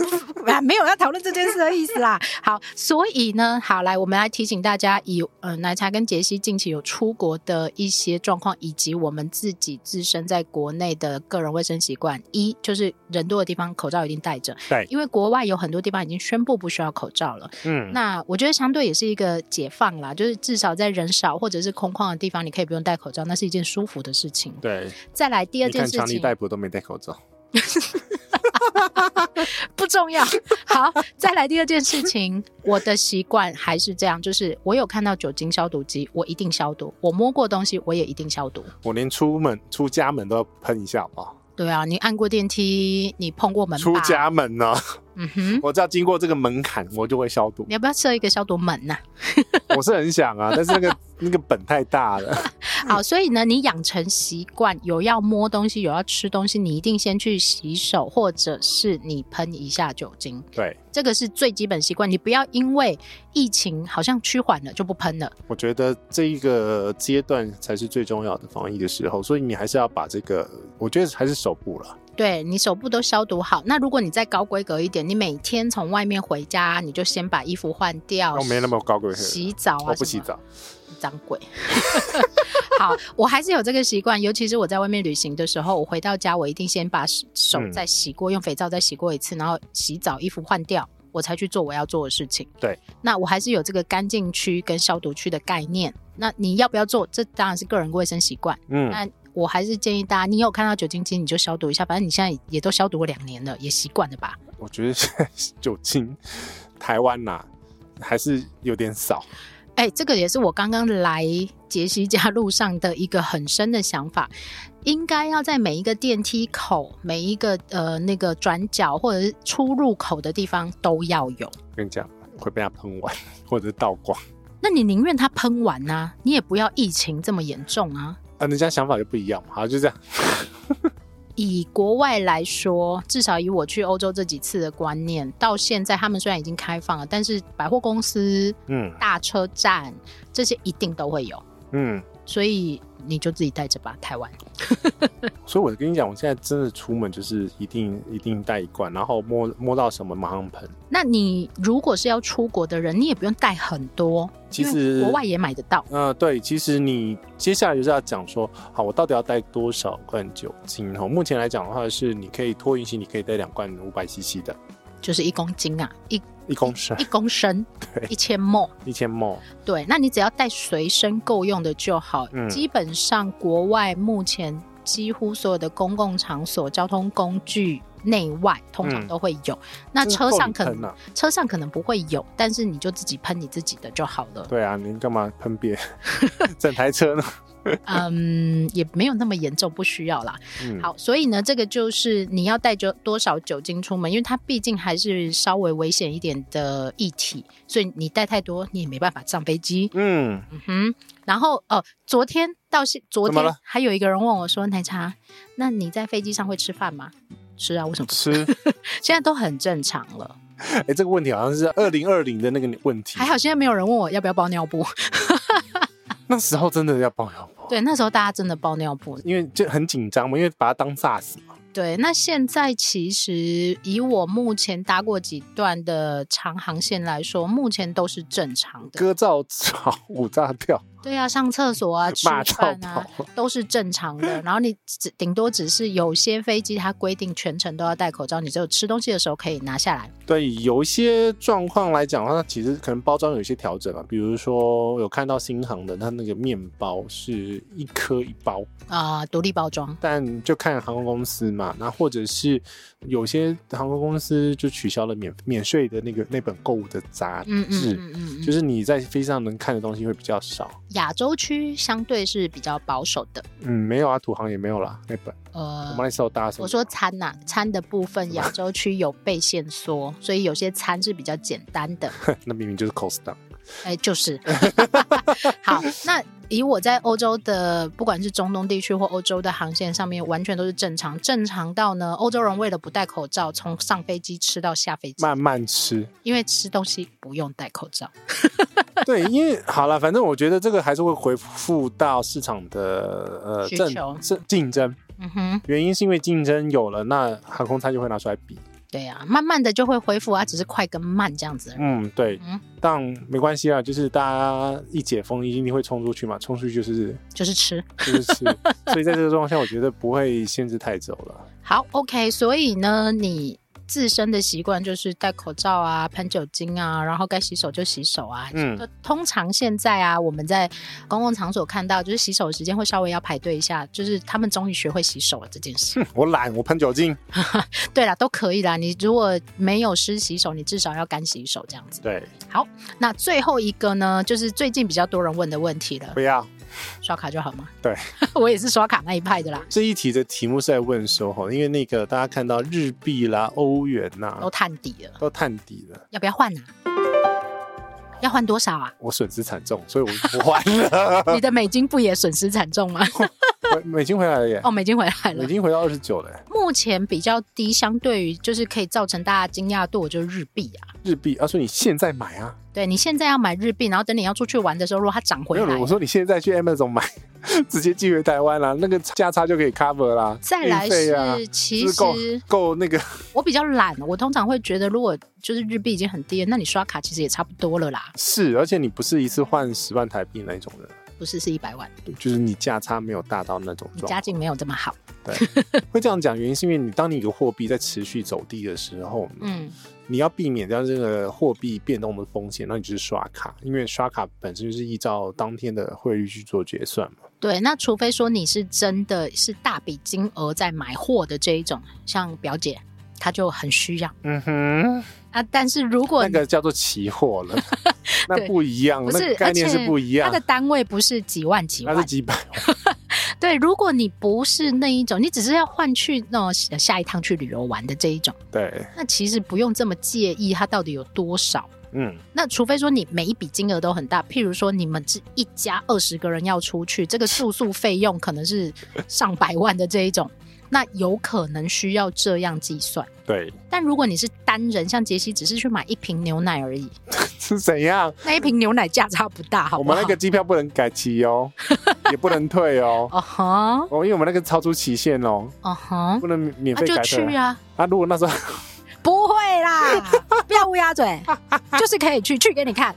B: 没有要讨论这件事的意思啦。好，所以呢，好来，我们来提醒大家，以呃奶茶跟杰西近期有出国的一些状况，以及我们自己自身在国内的个人卫生习惯。一就是人多的地方口罩一定戴着，
A: 对，
B: 因为国外有很多地方已经宣布不需要口罩了。嗯，那我觉得相对也是一个解放啦，就是至少在人少或者是空旷的地方，你可以不用戴口罩，那是一件舒服的事情。
A: 对。
B: 再来第二件事情，
A: 强尼戴普都没戴口罩，
B: 不重要。好，再来第二件事情，我的习惯还是这样，就是我有看到酒精消毒机，我一定消毒；我摸过东西，我也一定消毒。
A: 我连出门出家门都要喷一下吧。
B: 对啊，你按过电梯，你碰过门，
A: 出家门呢？
B: 嗯哼，
A: 我只要经过这个门槛，我就会消毒。
B: 你要不要设一个消毒门呢、啊？
A: 我是很想啊，但是那个 那个本太大了。
B: 好，所以呢，你养成习惯，有要摸东西，有要吃东西，你一定先去洗手，或者是你喷一下酒精。
A: 对，
B: 这个是最基本习惯。你不要因为疫情好像趋缓了就不喷了。
A: 我觉得这一个阶段才是最重要的防疫的时候，所以你还是要把这个，我觉得还是手部了。
B: 对，你手部都消毒好。那如果你再高规格一点，你每天从外面回家，你就先把衣服换掉。
A: 我没那么高规格。
B: 洗澡啊？
A: 我不洗澡。
B: 脏鬼。好，我还是有这个习惯，尤其是我在外面旅行的时候，我回到家，我一定先把手再洗过，嗯、用肥皂再洗过一次，然后洗澡，衣服换掉，我才去做我要做的事情。
A: 对，
B: 那我还是有这个干净区跟消毒区的概念。那你要不要做？这当然是个人卫生习惯。嗯，那。我还是建议大家，你有看到酒精机你就消毒一下，反正你现在也都消毒过两年了，也习惯了吧？
A: 我觉得现在酒精台湾呐、啊、还是有点少。
B: 哎、欸，这个也是我刚刚来杰西家路上的一个很深的想法，应该要在每一个电梯口、每一个呃那个转角或者是出入口的地方都要有。
A: 跟你讲，会被他喷完或者倒光。
B: 那你宁愿他喷完啊，你也不要疫情这么严重啊。
A: 啊，人家想法就不一样嘛，好，就这样。
B: 以国外来说，至少以我去欧洲这几次的观念，到现在他们虽然已经开放了，但是百货公司、嗯，大车站这些一定都会有，嗯，所以。你就自己带着吧，台湾。
A: 所以，我跟你讲，我现在真的出门就是一定一定带一罐，然后摸摸到什么马上喷。
B: 那你如果是要出国的人，你也不用带很多，其实国外也买得到。
A: 嗯、呃，对，其实你接下来就是要讲说，好，我到底要带多少罐酒精？哈，目前来讲的话，是你可以托运行，你可以带两罐五百 CC 的，
B: 就是一公斤啊，一。
A: 一公升，
B: 一公升，
A: 对，
B: 一千 ml，
A: 一千 ml，
B: 对，那你只要带随身够用的就好。嗯，基本上国外目前几乎所有的公共场所、交通工具内外通常都会有。嗯、那车上可能、啊、车上可能不会有，但是你就自己喷你自己的就好了。
A: 对啊，你干嘛喷别？整台车呢？
B: 嗯，也没有那么严重，不需要啦。嗯、好，所以呢，这个就是你要带酒多少酒精出门，因为它毕竟还是稍微危险一点的液体，所以你带太多你也没办法上飞机。嗯嗯哼。然后哦，昨天到现昨天还有一个人问我说：“奶茶，那你在飞机上会吃饭吗？”吃啊，为什么不吃？现在都很正常了。
A: 哎、欸，这个问题好像是二零二零的那个问题。
B: 还好现在没有人问我要不要包尿布。
A: 那时候真的要包尿布。
B: 对，那时候大家真的包尿布，
A: 因为就很紧张嘛，因为把它当 SARS 嘛。
B: 对，那现在其实以我目前搭过几段的长航线来说，目前都是正常的。
A: 歌照草，舞炸跳。
B: 对啊，上厕所啊，吃饭啊，都是正常的。然后你只顶多只是有些飞机它规定全程都要戴口罩，你只有吃东西的时候可以拿下来。
A: 对，有一些状况来讲的话，它其实可能包装有一些调整啊。比如说有看到新航的，它那个面包是一颗一包
B: 啊，呃，独立包装。
A: 但就看航空公司嘛，那或者是有些航空公司就取消了免免税的那个那本购物的杂志，嗯嗯嗯嗯，就是你在飞机上能看的东西会比较少。
B: 亚洲区相对是比较保守的，
A: 嗯，没有啊，土航也没有啦，那本，呃，我们那时候大家
B: 我说餐呐、啊，餐的部分亚洲区有被限缩，所以有些餐是比较简单的，
A: 那明明就是 cost down，
B: 哎，就是，好，那。以我在欧洲的，不管是中东地区或欧洲的航线上面，完全都是正常，正常到呢，欧洲人为了不戴口罩，从上飞机吃到下飞机，
A: 慢慢吃，
B: 因为吃东西不用戴口罩。
A: 对，因为好了，反正我觉得这个还是会回复到市场的呃
B: 需求
A: 竞竞争。嗯哼，原因是因为竞争有了，那航空餐就会拿出来比。
B: 对呀、啊，慢慢的就会恢复啊，只是快跟慢这样子。
A: 嗯，对，嗯，但没关系啊，就是大家一解封，一定会冲出去嘛，冲出去就是
B: 就是吃，
A: 就是吃。所以在这个状况下，我觉得不会限制太久了。
B: 好，OK，所以呢，你。自身的习惯就是戴口罩啊，喷酒精啊，然后该洗手就洗手啊。嗯，通常现在啊，我们在公共场所看到，就是洗手的时间会稍微要排队一下，就是他们终于学会洗手了这件事。
A: 我懒，我喷酒精。
B: 对啦，都可以啦。你如果没有湿洗手，你至少要干洗手这样子。
A: 对，
B: 好，那最后一个呢，就是最近比较多人问的问题了。
A: 不要。
B: 刷卡就好吗？
A: 对，
B: 我也是刷卡那一派的啦。
A: 这一题的题目是在问说哈，因为那个大家看到日币啦、欧元呐、啊，
B: 都探底了，
A: 都探底了，
B: 要不要换啊？要换多少啊？
A: 我损失惨重，所以我不换了。
B: 你的美金不也损失惨重吗？
A: 美金回来了耶！
B: 哦，美金回来了，
A: 美金回到二十九了。
B: 目前比较低，相对于就是可以造成大家惊讶度，就是日币啊。
A: 日币，啊，说你现在买啊？
B: 对，你现在要买日币，然后等你要出去玩的时候，如果它涨回来，
A: 没有，我说你现在去 Amazon 买，直接寄回台湾啦，那个价差就可以 cover 啦。
B: 再来是，啊、其实
A: 够够那个。
B: 我比较懒，我通常会觉得，如果就是日币已经很低了，那你刷卡其实也差不多了啦。
A: 是，而且你不是一次换十万台币那一种人。
B: 不是，是一百万，
A: 就是你价差没有大到那种，
B: 你家境没有这么好。
A: 对，会这样讲原因是因为你当你一个货币在持续走低的时候，嗯，你要避免掉这个货币变动的风险，那你就是刷卡，因为刷卡本身就是依照当天的汇率去做结算嘛。
B: 对，那除非说你是真的是大笔金额在买货的这一种，像表姐。她就很需要，嗯哼啊，但是如果
A: 那个叫做期货了，那不一样，
B: 不是
A: 那概念是不一样，
B: 它的单位不是几万几万，
A: 它是几百。
B: 对，如果你不是那一种，你只是要换去那种下一趟去旅游玩的这一种，
A: 对，
B: 那其实不用这么介意它到底有多少，嗯，那除非说你每一笔金额都很大，譬如说你们是一家二十个人要出去，这个住宿费用可能是上百万的这一种。那有可能需要这样计算，
A: 对。
B: 但如果你是单人，像杰西只是去买一瓶牛奶而已，
A: 是怎样？
B: 那一瓶牛奶价差不大，好不好？
A: 我们那个机票不能改期哦，也不能退哦。哦哈，哦，因为我们那个超出期限哦。哦哈，不能免费改。
B: 就去啊！
A: 啊，如果那时候
B: 不会啦，不要乌鸦嘴，就是可以去，去给你看，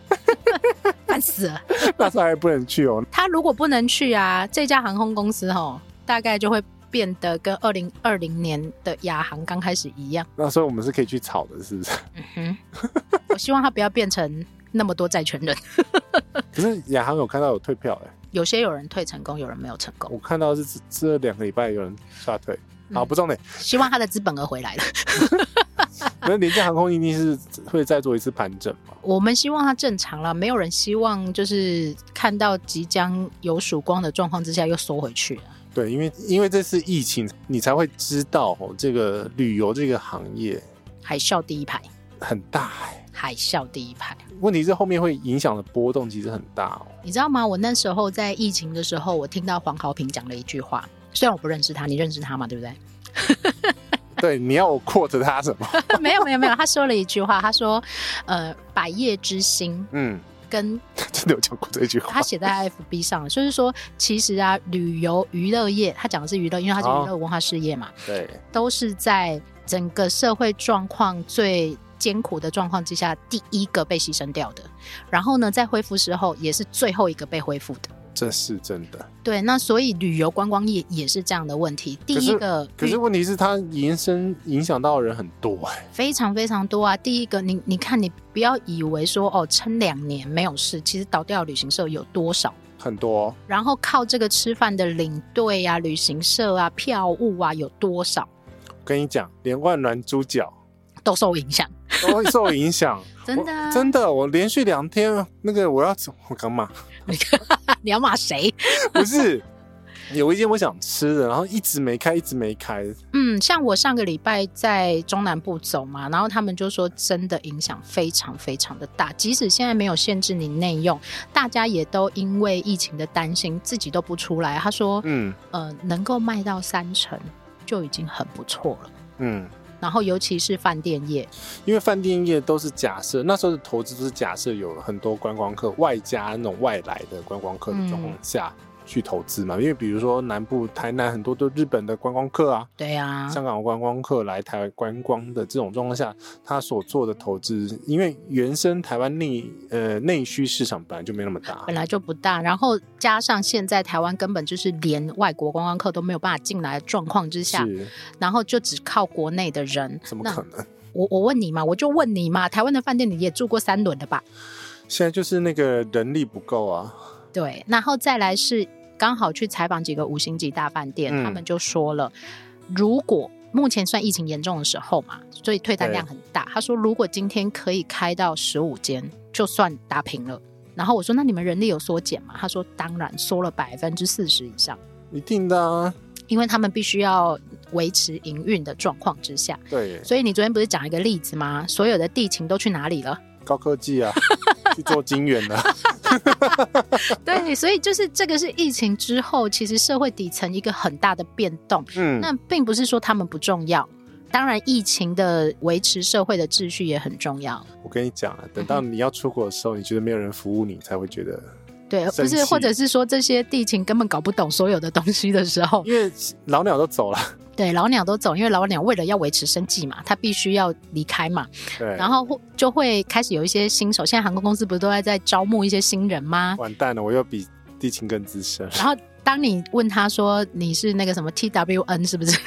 B: 烦死了。
A: 那时候还不能去哦。
B: 他如果不能去啊，这家航空公司哦，大概就会。变得跟二零二零年的亚航刚开始一样，
A: 那所以我们是可以去炒的，是不是？
B: 嗯哼，我希望它不要变成那么多债权人。
A: 可是亚航有看到有退票哎、欸，
B: 有些有人退成功，有人没有成功。
A: 我看到是这两个礼拜有人刷退，好、嗯、不重点。
B: 希望他的资本额回来了。
A: 那廉价航空一定是会再做一次盘整嘛？
B: 我们希望它正常了，没有人希望就是看到即将有曙光的状况之下又缩回去。
A: 对，因为因为这次疫情，你才会知道哦，这个旅游这个行业
B: 海啸第一排
A: 很大哎，
B: 海啸第一排。
A: 问题是后面会影响的波动其实很大哦。
B: 你知道吗？我那时候在疫情的时候，我听到黄豪平讲了一句话，虽然我不认识他，你认识他吗？对不对？
A: 对，你要我 quote 他什么？
B: 没有没有没有，他说了一句话，他说：“呃，百业之兴。”嗯。跟
A: 真的有讲过这句话，
B: 他写在 FB 上，就是说，其实啊，旅游娱乐业，他讲的是娱乐，因为他是娱乐文化事业嘛，
A: 对，
B: 都是在整个社会状况最艰苦的状况之下，第一个被牺牲掉的，然后呢，在恢复时候，也是最后一个被恢复的。
A: 这是真的，
B: 对，那所以旅游观光业也是这样的问题。第一个，
A: 可是，问题是它延伸影响到的人很多哎，
B: 非常非常多啊。第一个，你你看，你不要以为说哦，撑两年没有事，其实倒掉旅行社有多少？
A: 很多。
B: 然后靠这个吃饭的领队啊、旅行社啊、票务啊有多少？
A: 我跟你讲，连万峦猪脚
B: 都受影响，
A: 都会受影响。
B: 真的、啊，
A: 真的，我连续两天那个我要走，我干嘛？
B: 你 你要骂谁？
A: 不是，有一间我想吃的，然后一直没开，一直没开。
B: 嗯，像我上个礼拜在中南部走嘛，然后他们就说真的影响非常非常的大。即使现在没有限制你内用，大家也都因为疫情的担心，自己都不出来。他说，嗯呃，能够卖到三成就已经很不错了。嗯。然后，尤其是饭店业，
A: 因为饭店业都是假设那时候的投资都是假设有很多观光客，外加那种外来的观光客的状况下。嗯去投资嘛，因为比如说南部台南很多都日本的观光客啊，
B: 对呀、啊，
A: 香港的观光客来台湾观光的这种状况下，他所做的投资，因为原生台湾内呃内需市场本来就没那么大，
B: 本来就不大，然后加上现在台湾根本就是连外国观光客都没有办法进来的状况之下，然后就只靠国内的人，
A: 怎么可能？
B: 我我问你嘛，我就问你嘛，台湾的饭店你也住过三轮的吧？
A: 现在就是那个人力不够啊。
B: 对，然后再来是刚好去采访几个五星级大饭店，嗯、他们就说了，如果目前算疫情严重的时候嘛，所以退单量很大。他说，如果今天可以开到十五间，就算打平了。然后我说，那你们人力有缩减吗？他说，当然缩了百分之四十以上，
A: 一定的啊，
B: 因为他们必须要维持营运的状况之下。
A: 对，
B: 所以你昨天不是讲一个例子吗？所有的地勤都去哪里了？
A: 高科技啊，去做金源的。
B: 对，所以就是这个是疫情之后，其实社会底层一个很大的变动。嗯，那并不是说他们不重要，当然疫情的维持社会的秩序也很重要。
A: 我跟你讲啊，等到你要出国的时候，嗯、你觉得没有人服务你，才会觉得
B: 对，不是，或者是说这些地勤根本搞不懂所有的东西的时候，
A: 因为老鸟都走了。
B: 对，老鸟都走，因为老鸟为了要维持生计嘛，他必须要离开嘛。
A: 对，
B: 然后就会开始有一些新手。现在航空公司不是都在在招募一些新人吗？
A: 完蛋了，我又比地勤更资深。
B: 然后当你问他说你是那个什么 TWN 是不是？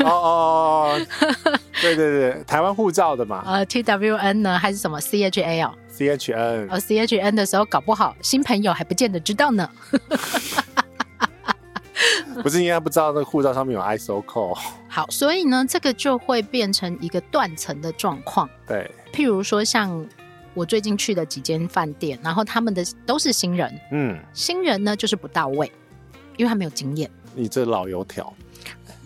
A: 哦哦哦，对对对，台湾护照的嘛。
B: 呃，TWN 呢还是什么 CHA 哦
A: ？CHN。
B: 呃，CHN 的时候搞不好新朋友还不见得知道呢。
A: 不是应该不知道那个护照上面有 ISO code？
B: 好，所以呢，这个就会变成一个断层的状况。
A: 对，
B: 譬如说像我最近去的几间饭店，然后他们的都是新人，嗯，新人呢就是不到位，因为他没有经验。
A: 你这老油条，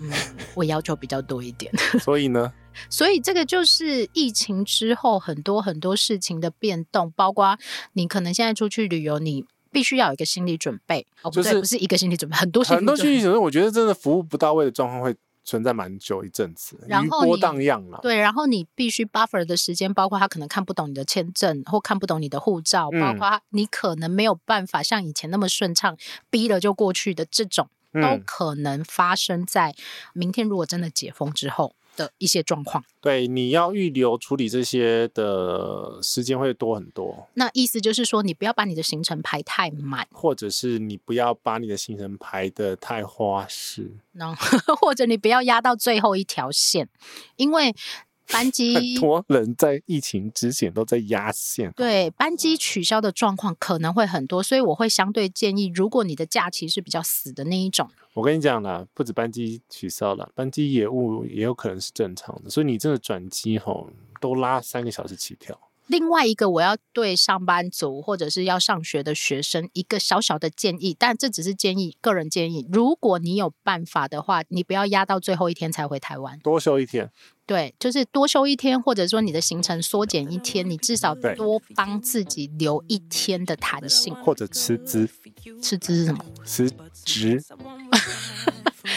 B: 嗯，我要求比较多一点。
A: 所以呢？
B: 所以这个就是疫情之后很多很多事情的变动，包括你可能现在出去旅游，你。必须要有一个心理准备，哦，不对，不是一个心理准备，很多
A: 很多心理准备。我觉得真的服务不到位的状况会存在蛮久一阵子，然后波荡漾了。
B: 对，然后你必须 buffer 的时间，包括他可能看不懂你的签证，或看不懂你的护照，包括你可能没有办法像以前那么顺畅，逼了就过去的这种，都可能发生在明天。如果真的解封之后。的一些状况，
A: 对，你要预留处理这些的时间会多很多。
B: 那意思就是说，你不要把你的行程排太满，
A: 或者是你不要把你的行程排的太花式，
B: 那 或者你不要压到最后一条线，因为 班机
A: 很多人在疫情之前都在压线，
B: 对，班机取消的状况可能会很多，所以我会相对建议，如果你的假期是比较死的那一种，
A: 我跟你讲啦，不止班机取消了，班机延误也有可能是正常的，所以你真的转机吼都拉三个小时起跳。
B: 另外一个，我要对上班族或者是要上学的学生一个小小的建议，但这只是建议，个人建议。如果你有办法的话，你不要压到最后一天才回台湾，
A: 多休一天。
B: 对，就是多休一天，或者说你的行程缩减一天，你至少多帮自己留一天的弹性，
A: 或者辞职。
B: 辞职是什么？
A: 辞职，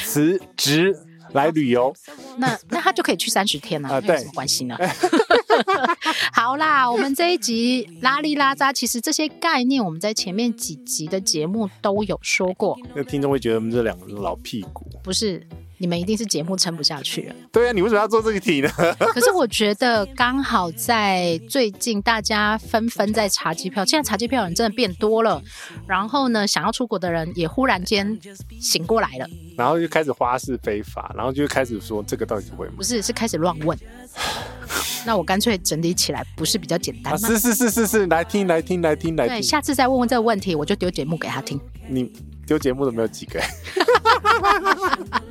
A: 辞职来旅游。
B: 那那他就可以去三十天了，啊，没有什么关系呢？好啦，我们这一集拉里拉扎，其实这些概念我们在前面几集的节目都有说过。
A: 那听众会觉得我们这两个老屁股，
B: 不是？你们一定是节目撑不下去了。
A: 对啊，你为什么要做这个题呢？
B: 可是我觉得刚好在最近，大家纷纷在查机票，现在查机票的人真的变多了。然后呢，想要出国的人也忽然间醒过来了，
A: 然后就开始花式非法，然后就开始说这个到底会吗？
B: 不是，是开始乱问。那我干脆整理起来，不是比较简单吗？
A: 啊、是是是是是，来听来听来听来听。对，
B: 下次再问问这个问题，我就丢节目给他听。
A: 你丢节目都没有几个。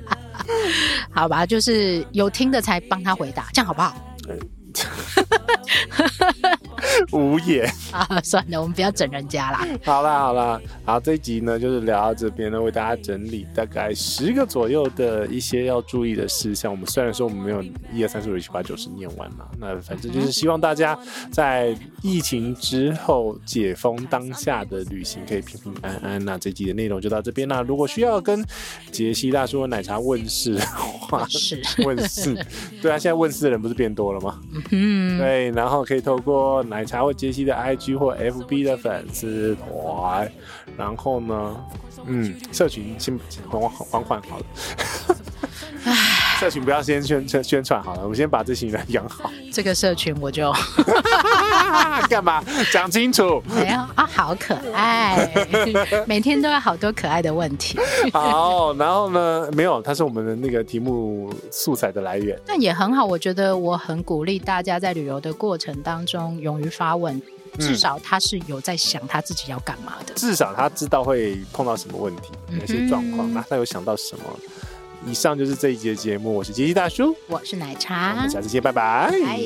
B: 好吧，就是有听的才帮他回答，这样好不好？
A: 无言
B: 啊，算了，我们不要整人家啦。
A: 好啦好啦，好，这一集呢就是聊到这边呢，为大家整理大概十个左右的一些要注意的事项。我们虽然说我们没有一二三四五六七八九十念完嘛，那反正就是希望大家在疫情之后解封当下的旅行可以平平安安。那这集的内容就到这边啦。如果需要跟杰西大叔的奶茶问世的话，
B: 是
A: 问世，对啊，现在问世的人不是变多了吗？
B: 嗯，
A: 对，然后可以透过奶茶或杰西的 IG 或 FB 的粉丝团，然后呢，嗯，社群先缓缓缓缓好了。社群不要先宣宣宣传好了，我们先把这群人养好。
B: 这个社群我就
A: 干嘛讲清楚？
B: 没有啊，好可爱，每天都有好多可爱的问题。
A: 好，然后呢，没有，它是我们的那个题目素材的来源。
B: 但也很好，我觉得我很鼓励大家在旅游的过程当中勇于发问，至少他是有在想他自己要干嘛的，
A: 至少他知道会碰到什么问题，哪些状况，那他有想到什么。以上就是这一集的节目，我是杰西大叔，
B: 我是奶茶，
A: 我们下次见，拜拜。
B: 拜。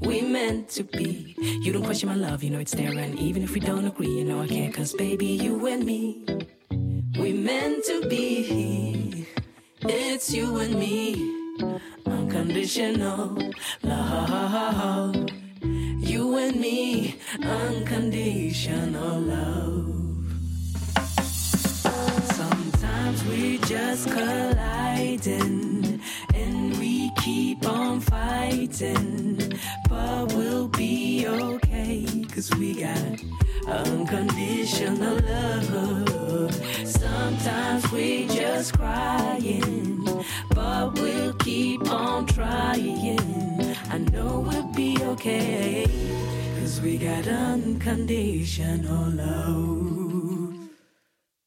C: we meant to be. You don't question my love, you know it's there, and even if we don't agree, you know I care, cause baby, you and me, we meant to be. It's you and me, unconditional love. You and me, unconditional love. Sometimes we just collide and we keep on fighting, but we'll be okay, cause we got unconditional love. Sometimes we just crying, but we'll keep on trying. I know we'll be okay, cause we got unconditional love.